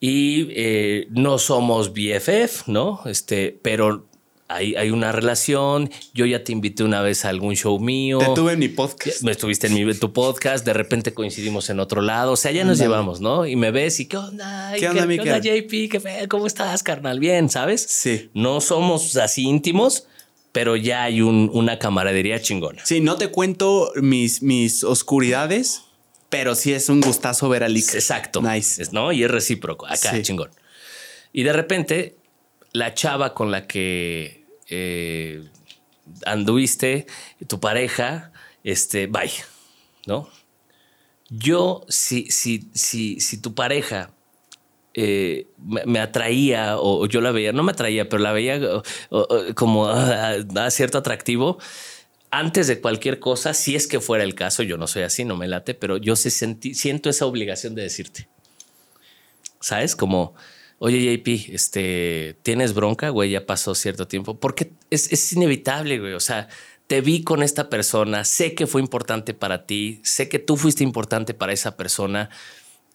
Y eh, no somos BFF, ¿no? Este, pero hay, hay una relación. Yo ya te invité una vez a algún show mío. Te tuve en mi podcast. Me estuviste en mi, tu podcast, de repente coincidimos en otro lado, o sea, ya nos Ándale. llevamos, ¿no? Y me ves y ¿qué onda? Ay, ¿Qué onda, ¿Qué onda? JP? ¿Qué ¿Cómo estás, carnal? Bien, ¿sabes? Sí. No somos así íntimos, pero ya hay un- una camaradería chingona. Sí, no te cuento mis, mis oscuridades, pero sí es un gustazo ver a Lick. Exacto. Nice. Es- ¿No? Y es recíproco, acá, Sí. chingón. Y de repente, la chava con la que eh, anduviste, tu pareja, este, bye, ¿no? Yo, si, si, si, si tu pareja eh, me, atraía o, yo la veía, no me atraía, pero la veía como ah, da cierto atractivo. Antes de cualquier cosa, si es que fuera el caso, yo no soy así, no me late, pero yo sentí, siento esa obligación de decirte. ¿Sabes? Como, oye, JP, este, ¿tienes bronca, güey? Ya pasó cierto tiempo. Porque es, es inevitable, güey. O sea, te vi con esta persona, sé que fue importante para ti, sé que tú fuiste importante para esa persona.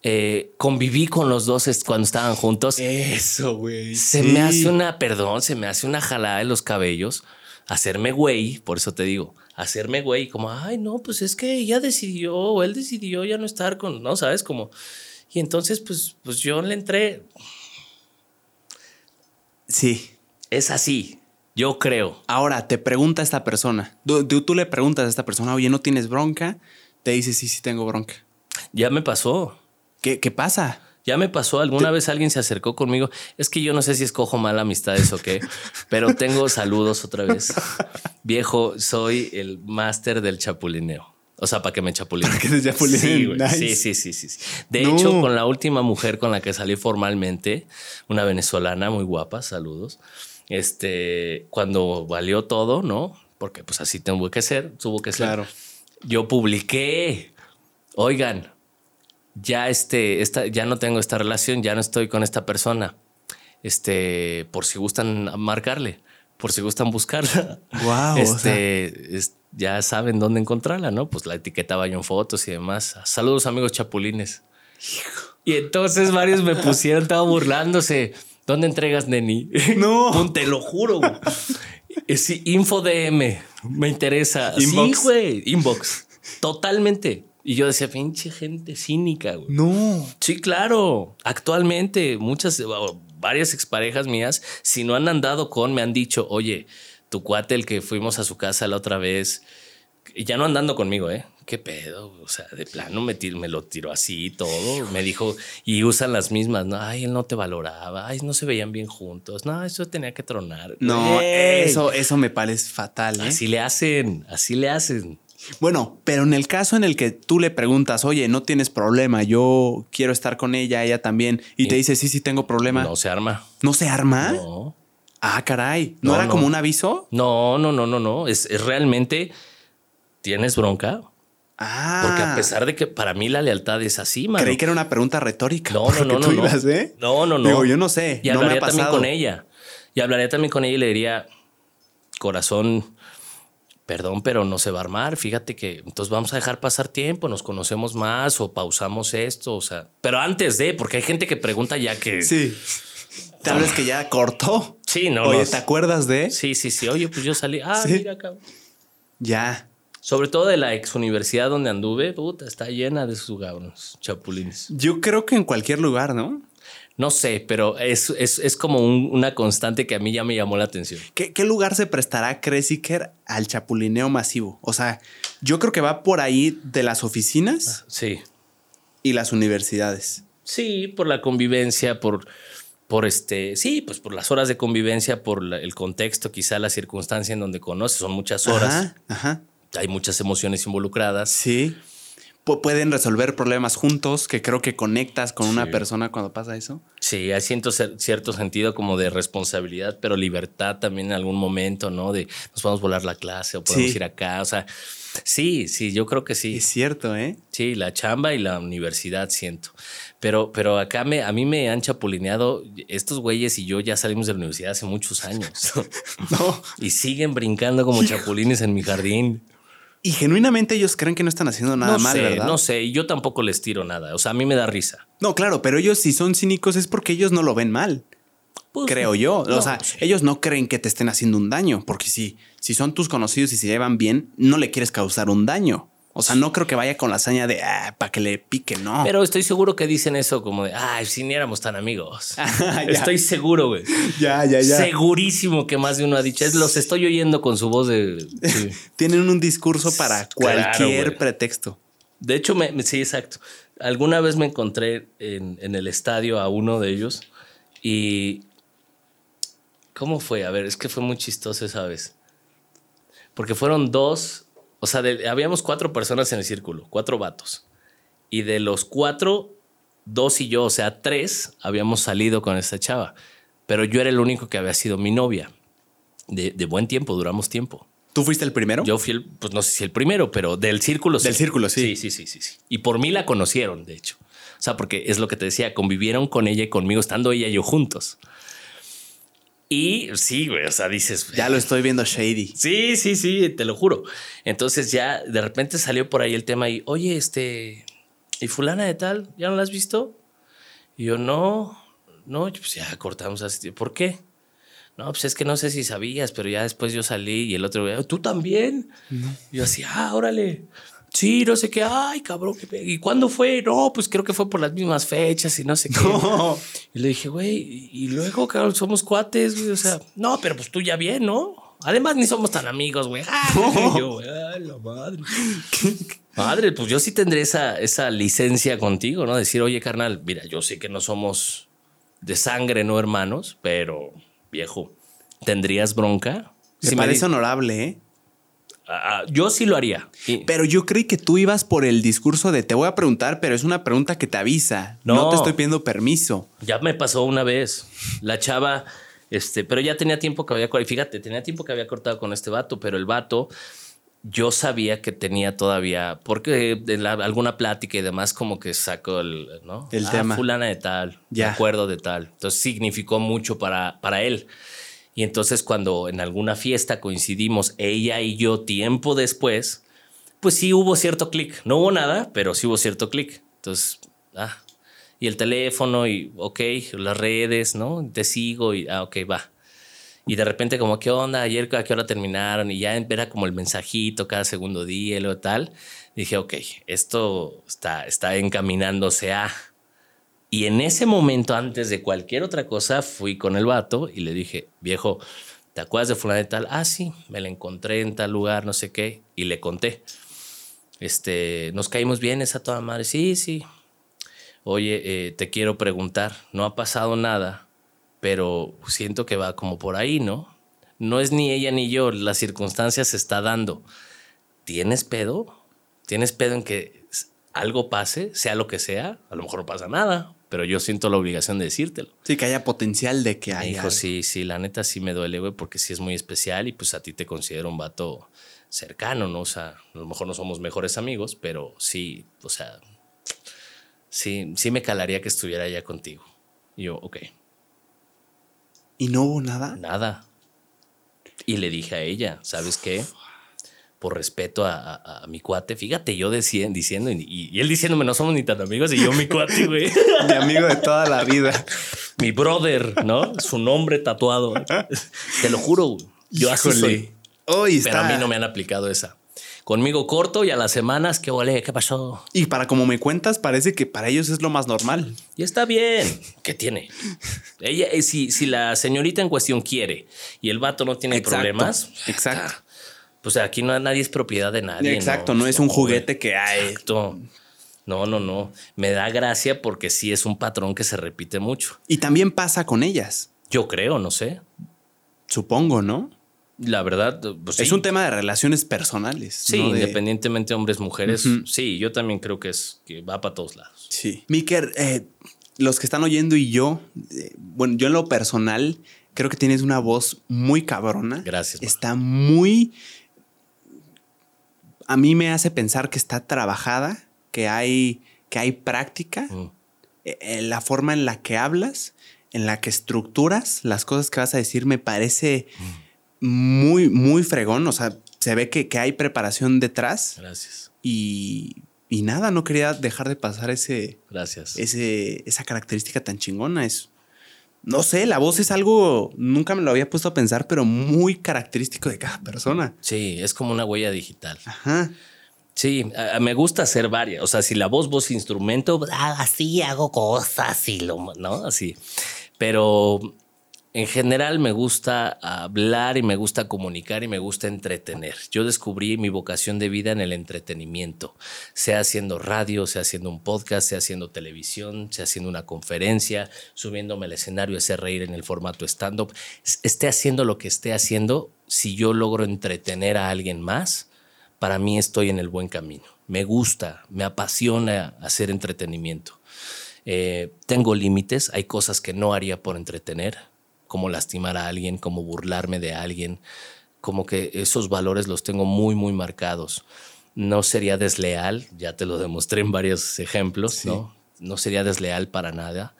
eh, conviví con los dos cuando estaban juntos. Eso, güey. Se me hace una, perdón, se me hace una jalada de los cabellos, hacerme güey, por eso te digo, hacerme güey, como, ay, no, pues es que ella decidió, o él decidió ya no estar con, no, sabes, como, y entonces, pues, pues yo le entré, Sí. es así, yo creo. Ahora te pregunta esta persona. Tú, tú- le preguntas a esta persona, oye, ¿no tienes bronca? Te dice, sí, sí tengo bronca. Ya me pasó, ¿Qué, qué pasa? ya me pasó, alguna vez alguien se acercó conmigo, es que yo no sé si escojo mal amistades o qué, pero tengo saludos otra vez. [LAUGHS] Viejo, soy el máster del chapulineo. O sea, para que me chapulineen. que te chapulineen, Sí, nice. sí, sí, sí, sí. De No. hecho, con la última mujer con la que salí formalmente, una venezolana muy guapa, saludos. Este, cuando valió todo, ¿no? Porque pues así tuvo que ser, tuvo que ser. Claro. Yo publiqué, oigan, ya este, esta, ya no tengo esta relación, ya no estoy con esta persona. Este, por si gustan marcarle, por si gustan buscarla. Guau, o Este, es- ya saben dónde encontrarla, ¿no? Pues la etiquetaba yo en fotos y demás. Saludos, amigos chapulines. Y entonces varios me pusieron, estaba burlándose. ¿Dónde entregas, Neni? No. [LAUGHS] Te lo juro. güey. Eh, Sí, info DM. Me interesa. Inbox. Sí, güey. Inbox. Totalmente. Y yo decía, pinche gente cínica, güey. No. Sí, claro. Actualmente, muchas, varias exparejas mías, si no han andado con, me han dicho, oye, tu cuate, el que fuimos a su casa la otra vez, y ya no andando conmigo, ¿eh? ¿Qué pedo? O sea, de plano me, tir- me lo tiró así y todo. Me dijo, y usan las mismas, ¿no? Ay, él no te valoraba. Ay, no se veían bien juntos. No, eso tenía que tronar. No, eso, eso me parece fatal. ¿eh? Así le hacen, así le hacen. Bueno, pero en el caso en el que tú le preguntas, oye, no tienes problema, yo quiero estar con ella, ella también, y, Y- te dice, sí, sí, tengo problema, No ¿no, se arma. se arma? No. Ah, caray, ¿no, No, era no. como un aviso? No, no, no, no, no. Es, es realmente. ¿Tienes bronca? Ah, Porque a pesar de que para mí la lealtad es así, mano. creí que era una pregunta retórica. No, no, no, no. tú no. ibas, ¿eh? No, no, no. Digo, yo no sé, Y no me ha hablaría también con ella. Y hablaría también con ella y le diría, corazón, perdón, pero no se va a armar. Fíjate que entonces vamos a dejar pasar tiempo, nos conocemos más o pausamos esto, o sea, pero antes de, porque hay gente que pregunta ya que. Sí. Tal vez que ya cortó. Sí, no. Oye. ¿te acuerdas de? Sí, sí, sí. Oye, pues yo salí. Ah, Sí. mira, cabrón. Ya. Sobre todo de la ex universidad donde anduve, puta, está llena de sus cabrones, chapulines. Yo creo que en cualquier lugar, ¿no? No sé, pero es, es, es como un- una constante que a mí ya me llamó la atención. ¿Qué, qué lugar se prestará Cresiker al chapulineo masivo? O sea, yo creo que va por ahí de las oficinas Sí. y las universidades. Sí, por la convivencia, por, por este, sí, pues por las horas de convivencia, por la- el contexto, quizá la circunstancia en donde conoces, son muchas horas, Ajá, ajá. hay muchas emociones involucradas. Sí. Pu- pueden resolver problemas juntos, que creo que conectas con una persona cuando pasa eso. Sí, hay cierto, cierto sentido como de responsabilidad, pero libertad también en algún momento, ¿no? De nos podemos volar la clase o podemos Sí. ir acá, o sea, sí, sí, yo creo que sí. Es cierto, ¿eh? Sí, la chamba y la universidad siento. Pero, pero acá me, a mí me han chapulineado estos güeyes y yo ya salimos de la universidad hace muchos años. [LAUGHS] No. y siguen brincando como chapulines en mi jardín. Y genuinamente ellos creen que no están haciendo nada no mal, sé, ¿verdad? no sé. Y yo tampoco les tiro nada. O sea, a mí me da risa. No, claro, pero ellos si son cínicos es porque ellos no lo ven mal, Pues, creo yo. no, o sea, ellos no creen que te estén haciendo un daño, porque si, si son tus conocidos y se llevan bien, no le quieres causar un daño. O sea, no creo que vaya con la hazaña de ah, para que le pique, no. Pero estoy seguro que dicen eso como de, ay, si ni éramos tan amigos. [LAUGHS] Ya. estoy seguro, güey. [LAUGHS] ya, ya, Segurísimo que más de uno ha dicho. Es, los estoy oyendo con su voz de. [LAUGHS] sí. Tienen un discurso para cualquier pretexto. De hecho, me, me- sí, exacto. Alguna vez me encontré en, en el estadio a uno de ellos y... ¿Cómo fue? A ver, es que fue muy chistoso esa vez. Porque fueron dos, o sea, de- habíamos cuatro personas en el círculo, cuatro vatos. Y de los cuatro, dos y yo, o sea, tres, habíamos salido con esta chava. Pero yo era el único que había sido mi novia. De, de buen tiempo, duramos tiempo. ¿Tú fuiste el primero? Yo fui el, pues no sé si el primero, pero del círculo sí. Del círculo, sí. Sí, sí, sí, sí, sí. Y por mí la conocieron, de hecho. O sea, porque es lo que te decía, convivieron con ella y conmigo, estando ella y yo juntos. Y sí, güey, o sea, dices. Ya lo estoy viendo shady. Sí, sí, sí, te lo juro. Entonces ya de repente salió por ahí el tema y, oye, este, ¿y fulana de tal? ¿Ya no la has visto? Y yo, no, no, pues ya cortamos así. ¿Por qué? No, pues es que no sé si sabías, pero ya después yo salí y el otro, güey, ¿tú también? Y yo así, ah, órale. Sí, no sé qué, ay, cabrón, qué ¿y cuándo fue? No, pues creo que fue por las mismas fechas y no sé qué. No. Y le dije, güey, y luego, cabrón, somos cuates, güey. O sea, no, pero pues tú ya bien, ¿no? Además, ni somos tan amigos, güey. Ah, y yo, güey, ay, la madre. Madre, pues yo sí tendré esa, esa licencia contigo, ¿no? Decir, oye, carnal, mira, yo sé que no somos de sangre, no hermanos, pero viejo, ¿tendrías bronca? Me Si parece di- honorable, ¿eh? Ah, yo sí lo haría. Pero yo creí que tú ibas por el discurso de te voy a preguntar, pero es una pregunta que te avisa. No, No. te estoy pidiendo permiso. Ya me pasó una vez. La chava, este, pero ya tenía tiempo que había, cor- fíjate, tenía tiempo que había cortado con este vato, pero el vato, yo sabía que tenía todavía, porque de la- alguna plática y demás, como que sacó el, ¿no? El Ah, tema. Fulana de tal, Ya. me acuerdo de tal. Entonces significó mucho para, para él. Y entonces cuando en alguna fiesta coincidimos, ella y yo, tiempo después, pues sí hubo cierto clic. No hubo nada, pero sí hubo cierto clic. Entonces, ah, y el teléfono y, ok, las redes, ¿no? Te sigo y, ah, ok, va. Y de repente como, ¿qué onda? Ayer a qué hora terminaron y ya era como el mensajito cada segundo día y lo tal. Dije, ok, esto está, está encaminándose a... Y en ese momento, antes de cualquier otra cosa, fui con el vato y le dije, viejo, ¿te acuerdas de fulana de tal? Ah, sí, me la encontré en tal lugar, no sé qué. Y le conté. Este, nos caímos bien esa toda madre. Sí, sí. Oye, eh, te quiero preguntar, no ha pasado nada, pero siento que va como por ahí, ¿no? No es ni ella ni yo, la circunstancia se está dando. ¿Tienes pedo? ¿Tienes pedo en que algo pase, sea lo que sea? A lo mejor no pasa nada, pero yo siento la obligación de decírtelo. Sí, que haya potencial de que haya. dijo, algo. sí, sí, la neta sí me duele, güey, porque sí es muy especial y pues a ti te considero un vato cercano, ¿no? O sea, a lo mejor no somos mejores amigos, pero sí, o sea, sí, sí me calaría que estuviera allá contigo. Y yo, ok, Y no hubo nada. nada. Y le dije a ella, ¿sabes qué? Por respeto a, mi cuate. Fíjate, yo decía, diciendo, y, él diciéndome, no somos ni tan amigos, y yo mi cuate, güey. [LAUGHS] mi amigo de toda la vida. mi brother, ¿no? Su nombre tatuado. Te lo juro, yo así soy. Pero a mí no me han aplicado esa. Conmigo corto y a las semanas, ¿qué vale? ¿Qué pasó? Y para como me cuentas, parece que para ellos es lo más normal. Y está bien. ¿Qué tiene? Ella, eh, si, si la señorita en cuestión quiere y el vato no tiene problemas. Exacto. Pues aquí no, nadie es propiedad de nadie. Exacto, no, es un juguete que hay. Exacto. No, no, no. Me da gracia porque sí es un patrón que se repite mucho. Y también pasa con ellas. Yo creo, no sé. Supongo, ¿no? La verdad, pues es un tema de relaciones personales. Sí, independientemente hombres, mujeres. Sí, yo también creo que es que va para todos lados. Sí. Miker, eh, los que están oyendo y yo, eh, bueno, yo en lo personal creo que tienes una voz muy cabrona. Gracias. Está muy. A mí me hace pensar que está trabajada, que hay, que hay práctica, mm. en eh, la forma en la que hablas, en la que estructuras las cosas que vas a decir, me parece. Mm muy, muy fregón. O sea, se ve que, hay preparación detrás. Gracias. Y, y, nada, no quería dejar de pasar ese. Gracias. Ese, esa característica tan chingona. Es. No sé, la voz es algo, nunca me lo había puesto a pensar, pero muy característico de cada persona. Sí, es como una huella digital. Ajá. Sí, me gusta hacer varias. O sea, si la voz, voz, instrumento, así hago cosas y lo, ¿no? Así. Pero en general me gusta hablar y me gusta comunicar y me gusta entretener. Yo descubrí mi vocación de vida en el entretenimiento, sea haciendo radio, sea haciendo un podcast, sea haciendo televisión, sea haciendo una conferencia, subiéndome al escenario, hacer reír en el formato stand-up. Esté haciendo lo que esté haciendo, si yo logro entretener a alguien más, para mí estoy en el buen camino. Me gusta, me apasiona hacer entretenimiento. Eh, tengo límites, hay cosas que no haría por entretener como lastimar a alguien, como burlarme de alguien, como que esos valores los tengo muy, muy marcados. No sería desleal, ya te lo demostré en varios ejemplos, ¿no? No sería desleal para nada,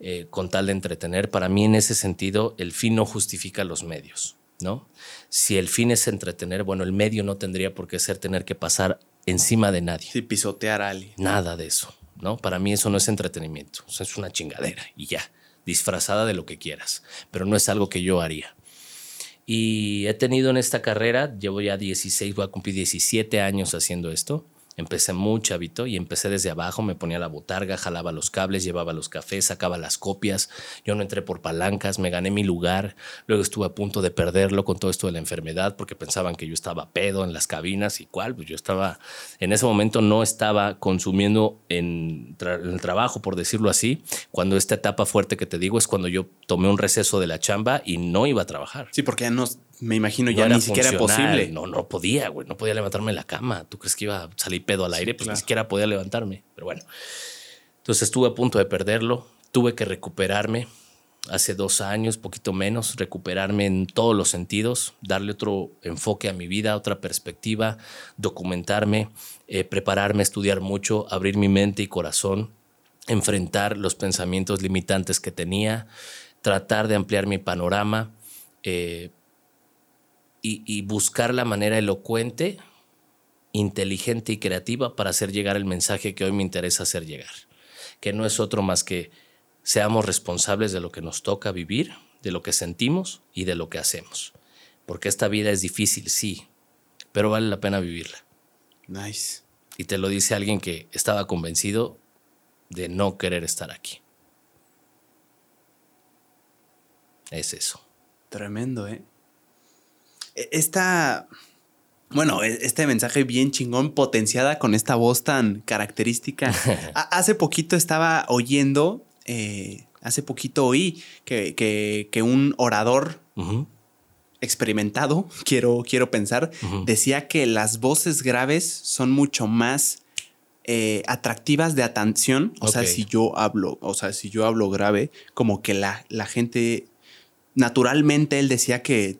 eh, con tal de entretener. Para mí, en ese sentido, el fin no justifica los medios, ¿no? Si el fin es entretener, bueno, el medio no tendría por qué ser tener que pasar encima de nadie. Sí, pisotear a alguien. Nada de eso, ¿no? Para mí eso no es entretenimiento, es una chingadera y ya disfrazada de lo que quieras, pero no es algo que yo haría. Y he tenido en esta carrera, llevo ya 16, voy a cumplir 17 años haciendo esto. Empecé muy chavito y empecé desde abajo, me ponía la botarga, jalaba los cables, llevaba los cafés, sacaba las copias. Yo no entré por palancas, me gané mi lugar. Luego estuve a punto de perderlo con todo esto de la enfermedad porque pensaban que yo estaba pedo en las cabinas y cuál, pues yo estaba, en ese momento no estaba consumiendo en, el trabajo, por decirlo así, cuando esta etapa fuerte que te digo es cuando yo tomé un receso de la chamba y no iba a trabajar. Sí, porque ya no me imagino ya ni siquiera posible. No, no podía, güey. No podía levantarme de la cama. ¿Tú crees que iba a salir pedo al aire? Pues ni siquiera podía levantarme. Pero bueno. Entonces estuve a punto de perderlo. Tuve que recuperarme hace dos años, poquito menos, recuperarme en todos los sentidos, darle otro enfoque a mi vida, otra perspectiva, documentarme, eh, prepararme, estudiar mucho, abrir mi mente y corazón, enfrentar los pensamientos limitantes que tenía, tratar de ampliar mi panorama. Eh, y, buscar la manera elocuente, inteligente y creativa para hacer llegar el mensaje que hoy me interesa hacer llegar, que no es otro más que seamos responsables de lo que nos toca vivir, de lo que sentimos y de lo que hacemos. Porque esta vida es difícil, sí, pero vale la pena vivirla. Nice. Y te lo dice alguien que estaba convencido de no querer estar aquí. Es eso. Tremendo, ¿eh? E, esta, bueno, e, este mensaje bien chingón, potenciada con esta voz tan característica. [LAUGHS] hace poquito estaba oyendo, eh, hace poquito oí que, que, un orador experimentado, [LAUGHS] quiero, quiero pensar, decía que las voces graves son mucho más eh, atractivas de atención. O sea, si yo hablo, o sea, si yo hablo grave, como que la, la gente, naturalmente él decía que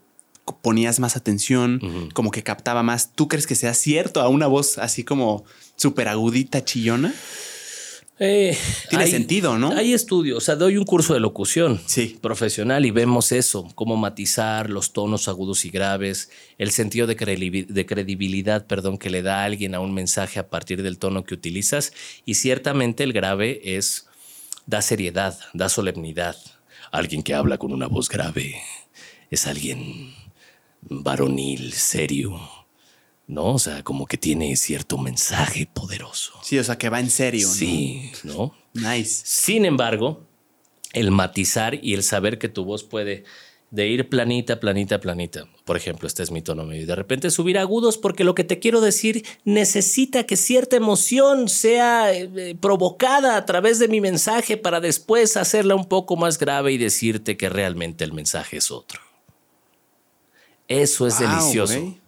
ponías más atención, como que captaba más. ¿Tú crees que sea cierto a una voz así como súper agudita, chillona? Eh, Tiene hay- sentido, ¿no? Hay estudios, o sea, doy un curso de locución Sí. profesional y vemos eso, cómo matizar los tonos agudos y graves, el sentido de credibilidad perdón, que le da a alguien a un mensaje a partir del tono que utilizas. Y ciertamente el grave es, da seriedad, da solemnidad. Alguien que habla con una voz grave es alguien varonil, serio. ¿No? O sea, como que tiene cierto mensaje poderoso. Sí, o sea, que va en serio, ¿no? Sí, ¿no? Nice. Sin embargo, el matizar y el saber que tu voz puede de ir planita, planita, planita. Por ejemplo, este es mi tono medio. y De repente subir agudos porque lo que te quiero decir necesita que cierta emoción sea eh, eh, provocada a través de mi mensaje para después hacerla un poco más grave y decirte que realmente el mensaje es otro. Eso es Wow, delicioso.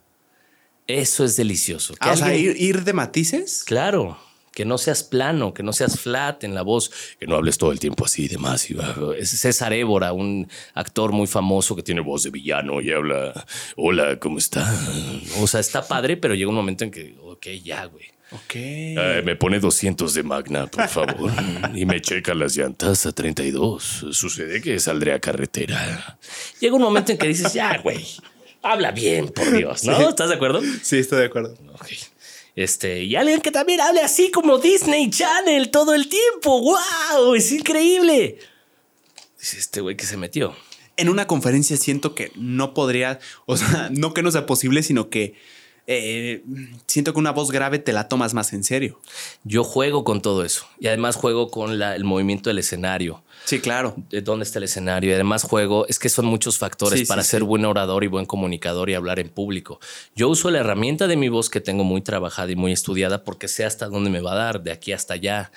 Eso es delicioso. Ah, o sea, ir, ir de matices. Claro, que no seas plano, que no seas flat en la voz, que no hables todo el tiempo así y bajo. Es César Évora, un actor muy famoso que tiene voz de villano y habla, hola, ¿cómo está? O sea, está padre, pero llega un momento en que, ok, ya, güey. Ok. Eh, me pone 200 de Magna, por favor. [LAUGHS] y me checa las llantas a 32. Sucede que saldré a carretera. Llega un momento en que dices, ya, güey, habla bien, por Dios, ¿no? Sí. ¿Estás de acuerdo? Sí, estoy de acuerdo. Ok. Este, y alguien que también hable así como Disney Channel todo el tiempo. ¡Wow! Es increíble. Dice este güey que se metió. En una conferencia siento que no podría, o sea, [LAUGHS] no que no sea posible, sino que eh, siento que una voz grave te la tomas más en serio. Yo juego con todo eso. Y además juego con la- el movimiento del escenario. Sí, claro. de dónde está el escenario. Y además juego, es que son muchos factores Sí, para sí, ser sí. buen orador y buen comunicador y hablar en público. Yo uso la herramienta de mi voz que tengo muy trabajada y muy estudiada porque sé hasta dónde me va a dar, de aquí hasta allá.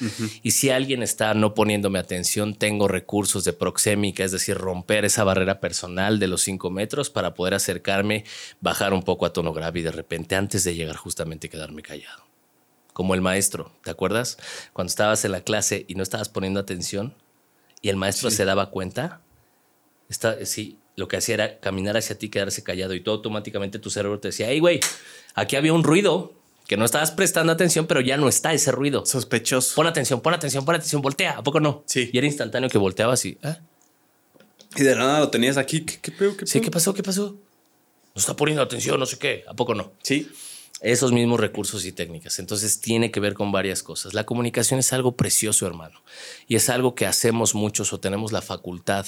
Y si alguien está no poniéndome atención, tengo recursos de proxémica, es decir, romper esa barrera personal de los cinco metros para poder acercarme, bajar un poco a tono grave y de repente antes de llegar justamente quedarme callado. Como el maestro, ¿te acuerdas? Cuando estabas en la clase y no estabas poniendo atención y el maestro Sí. se daba cuenta, está, sí, lo que hacía era caminar hacia ti, quedarse callado y todo automáticamente tu cerebro te decía, hey, güey, aquí había un ruido que no estabas prestando atención, pero ya no está ese ruido. Sospechoso. Pon atención, pon atención, pon atención, voltea, ¿a poco no? Sí. Y era instantáneo que volteabas y, ¿ah? Y de nada lo tenías aquí. ¿Qué, qué pedo? ¿Qué Sí, pedo? ¿qué pasó? ¿Qué pasó? No está poniendo atención, no sé qué, ¿a poco no? Sí. Esos mismos recursos y técnicas. Entonces tiene que ver con varias cosas. La comunicación es algo precioso, hermano, y es algo que hacemos muchos o tenemos la facultad,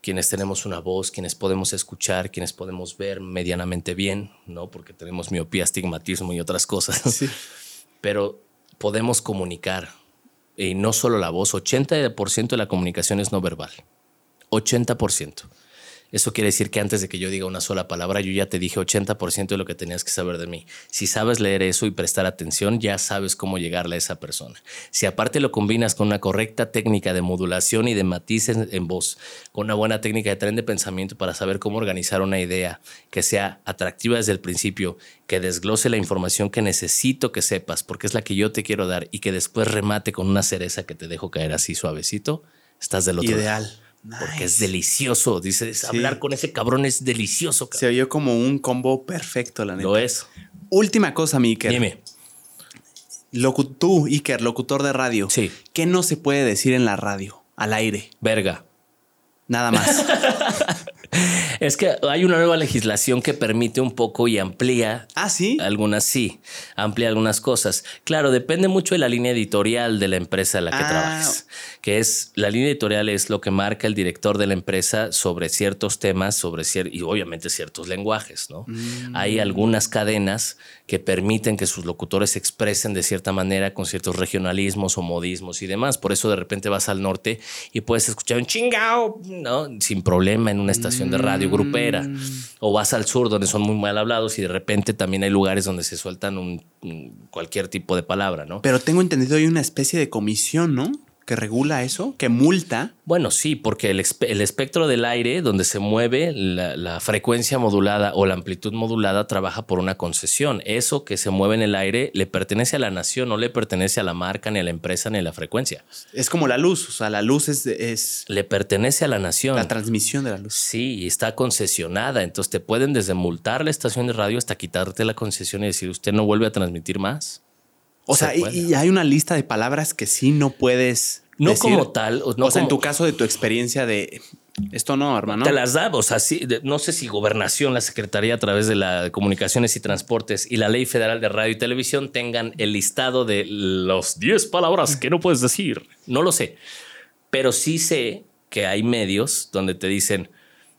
quienes tenemos una voz, quienes podemos escuchar, quienes podemos ver medianamente bien, ¿no? Porque tenemos miopía, astigmatismo y otras cosas. Sí. Pero podemos comunicar. Y no solo la voz, 80% de la comunicación es no verbal. 80%. Eso quiere decir que antes de que yo diga una sola palabra, yo ya te dije 80% de lo que tenías que saber de mí. Si sabes leer eso y prestar atención, ya sabes cómo llegarle a esa persona. Si aparte lo combinas con una correcta técnica de modulación y de matices en, voz, con una buena técnica de tren de pensamiento para saber cómo organizar una idea que sea atractiva desde el principio, que desglose la información que necesito que sepas, porque es la que yo te quiero dar, y que después remate con una cereza que te dejo caer así suavecito, estás del otro lado. Ideal. Porque es delicioso. Dices, hablar con ese cabrón es delicioso. Se cabrón. oyó como un combo perfecto, la neta. Lo es. Última cosa, mi Iker. Dime. Locu- tú, Iker, locutor de radio. Sí. ¿Qué no se puede decir en la radio? Al aire. Verga. Nada más. [LAUGHS] Es que hay una nueva legislación que permite un poco y amplía ah, sí. Algunas sí, amplía algunas cosas. Claro, depende mucho de la línea editorial de la empresa en la que Ah. trabajes. Que es, la línea editorial es lo que marca el director de la empresa sobre ciertos temas, sobre cier- y obviamente ciertos lenguajes, ¿no? Mm. Hay algunas cadenas que permiten que sus locutores se expresen de cierta manera con ciertos regionalismos o modismos y demás. Por eso de repente vas al norte y puedes escuchar un chingao, ¿no? Sin problema en una estación de radio grupera. Mm. O vas al sur donde son muy mal hablados y de repente también hay lugares donde se sueltan un, un- cualquier tipo de palabra, ¿no? Pero tengo entendido hay una especie de comisión, ¿no? Que regula eso, que multa. Bueno, sí, porque el, el espectro del aire donde se mueve la, la frecuencia modulada o la amplitud modulada trabaja por una concesión. Eso que se mueve en el aire le pertenece a la nación, no le pertenece a la marca, ni a la empresa, ni a la frecuencia. Es como la luz. O sea, la luz es, es Le pertenece a la nación. la transmisión de la luz. Sí, y está concesionada. Entonces te pueden desde multar la estación de radio hasta quitarte la concesión y decir usted no vuelve a transmitir más. O Se sea, y, puede. y hay una lista de palabras que sí no puedes. No decir. como tal. O, no o sea, en tu caso de tu experiencia de esto no, hermano. Te las da, o sea, sí, de- no sé si gobernación, la Secretaría a través de la de Comunicaciones y Transportes y la Ley Federal de Radio y Televisión tengan el listado de los 10 palabras que no puedes decir. No lo sé. Pero sí sé que hay medios donde te dicen,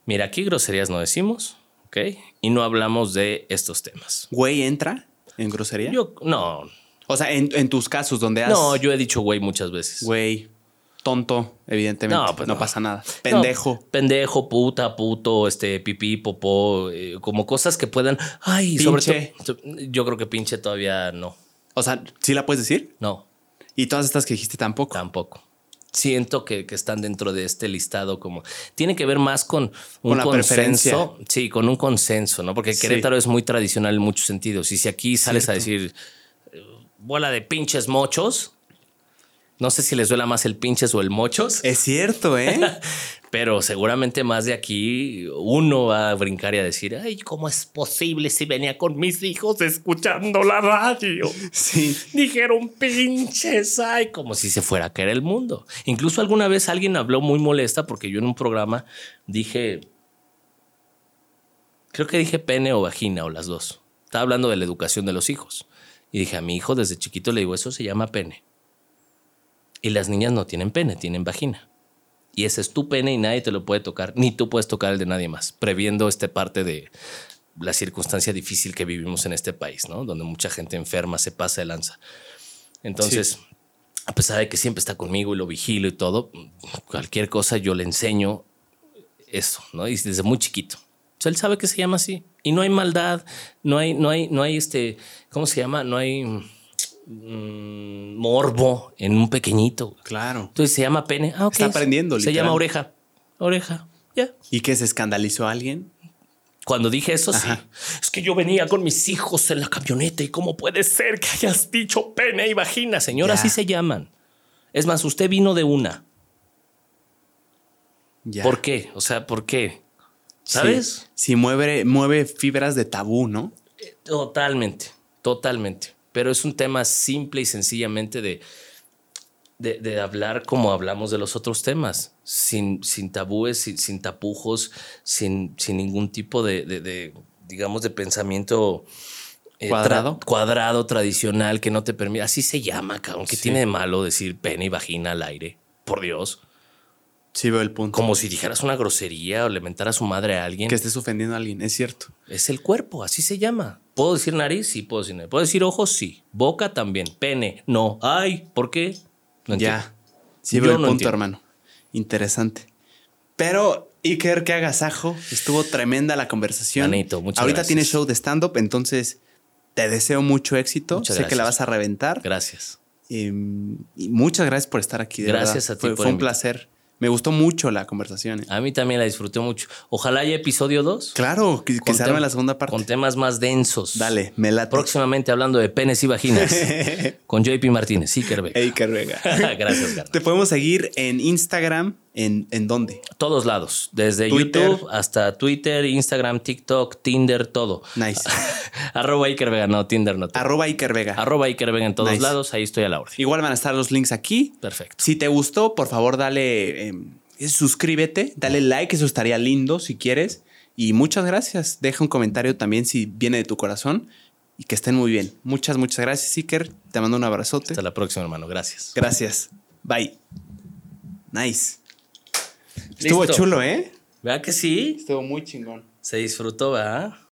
mira, aquí groserías no decimos, ¿ok? Y no hablamos de estos temas. Güey entra en grosería. Yo, no, o sea, en, en tus casos donde has. no, yo he dicho güey muchas veces. Güey, tonto, evidentemente. No, pues no, no. pasa nada. Pendejo. No, pendejo, puta, puto, este, pipí, popó, eh, como cosas que puedan. Ay, sobre todo. Yo creo que pinche todavía no. O sea, ¿sí la puedes decir? No, Y todas estas que dijiste tampoco. tampoco. Siento que, que están dentro de este listado como tiene que ver más con un Con la preferencia. consenso, sí, con un consenso, ¿no? Porque Sí. Querétaro es muy tradicional en muchos sentidos. Y si aquí sales a decir bola de pinches mochos, no sé si les duela más el pinches o el mochos. Es cierto, ¿eh? [LAUGHS] Pero seguramente más de aquí uno va a brincar y a decir, ay, ¿cómo es posible si venía con mis hijos escuchando la radio? sí. Dijeron pinches, ay, como si se fuera a caer el mundo. Incluso alguna vez alguien habló muy molesta porque yo en un programa dije, creo que dije pene o vagina o las dos. Estaba hablando de la educación de los hijos. Y dije, a mi hijo desde chiquito le digo, eso se llama pene. Y las niñas no tienen pene, tienen vagina. Y ese es tu pene y nadie te lo puede tocar, ni tú puedes tocar el de nadie más, previendo esta parte de la circunstancia difícil que vivimos en este país, ¿no? Donde mucha gente enferma se pasa de lanza. Entonces, a pesar de que siempre está conmigo y lo vigilo y todo, cualquier cosa yo le enseño eso, ¿no? Y desde muy chiquito. O sea, él sabe que se llama así. Y no hay maldad, no hay, no hay, no hay este, ¿cómo se llama? No hay mm, morbo en un pequeñito. Claro. Entonces se llama pene. Ah, ok. Está aprendiendo, Se literal. llama oreja. Oreja. Ya. ¿Y que se escandalizó a alguien? Cuando dije eso, Ajá. sí. Es que yo venía con mis hijos en la camioneta y cómo puede ser que hayas dicho pene y vagina, señora, así se llaman. Es más, usted vino de una. Ya. ¿Por qué? O sea, ¿por qué? Sí. ¿Sabes? Sí, mueve, mueve fibras de tabú, ¿no? Totalmente, totalmente. Pero es un tema simple y sencillamente de, de, de hablar como hablamos de los otros temas, sin, sin tabúes, sin, sin tapujos, sin, sin ningún tipo de, de- de, digamos, de pensamiento eh, tra- ¿Cuadrado? cuadrado, tradicional, que no te permite. Así se llama, cabrón. ¿Qué Sí. tiene de malo decir pene y vagina al aire? Por Dios. Sí, veo el punto. Como si dijeras una grosería o le mentaras su madre a alguien. Que estés ofendiendo a alguien, es cierto. Es el cuerpo, así se llama. ¿Puedo decir nariz? Sí, puedo decir nariz. ¿Puedo decir ojos? Sí. Boca también. Pene, no. Ay, ¿por qué? No entiendo. ya. Sí, Yo veo el no punto, entiendo. hermano. Interesante. Pero, Iker, qué agasajo. Estuvo tremenda la conversación. Manito, muchas Ahorita gracias. tienes show de stand-up, entonces te deseo mucho éxito. Muchas sé que la vas a reventar. Gracias. Y, y muchas gracias por estar aquí. de Gracias verdad. a ti Fue, por fue un invitar. placer. Me gustó mucho la conversación. ¿eh? A mí también la disfruté mucho. Ojalá haya episodio 2. Claro, que, que se arme la segunda parte. Con temas más densos. Dale, me late. Próximamente hablando de penes y vaginas. [LAUGHS] con JP Martínez. Sí, Kerbeck. Iker Vega. [LAUGHS] Gracias, Garna. Te podemos seguir en Instagram. ¿En, en dónde? Todos lados. Desde Twitter. YouTube hasta Twitter, Instagram, TikTok, Tinder, todo. Nice. [LAUGHS] Arroba Iker Vega. No, Tinder no. Arroba Iker Vega. Arroba Iker Vega en todos Nice. lados. Ahí estoy a la orden. Igual van a estar los links aquí. Perfecto. Si te gustó, por favor, dale, eh, suscríbete, dale like, eso estaría lindo si quieres. Y muchas gracias. Deja un comentario también si viene de tu corazón y que estén muy bien. Muchas, muchas gracias, Iker. Te mando un abrazote. Hasta la próxima, hermano. Gracias. Gracias. Bye. Nice. Estuvo Listo. chulo, ¿eh? ¿Verdad que sí? Estuvo muy chingón. Se disfrutó, ¿verdad?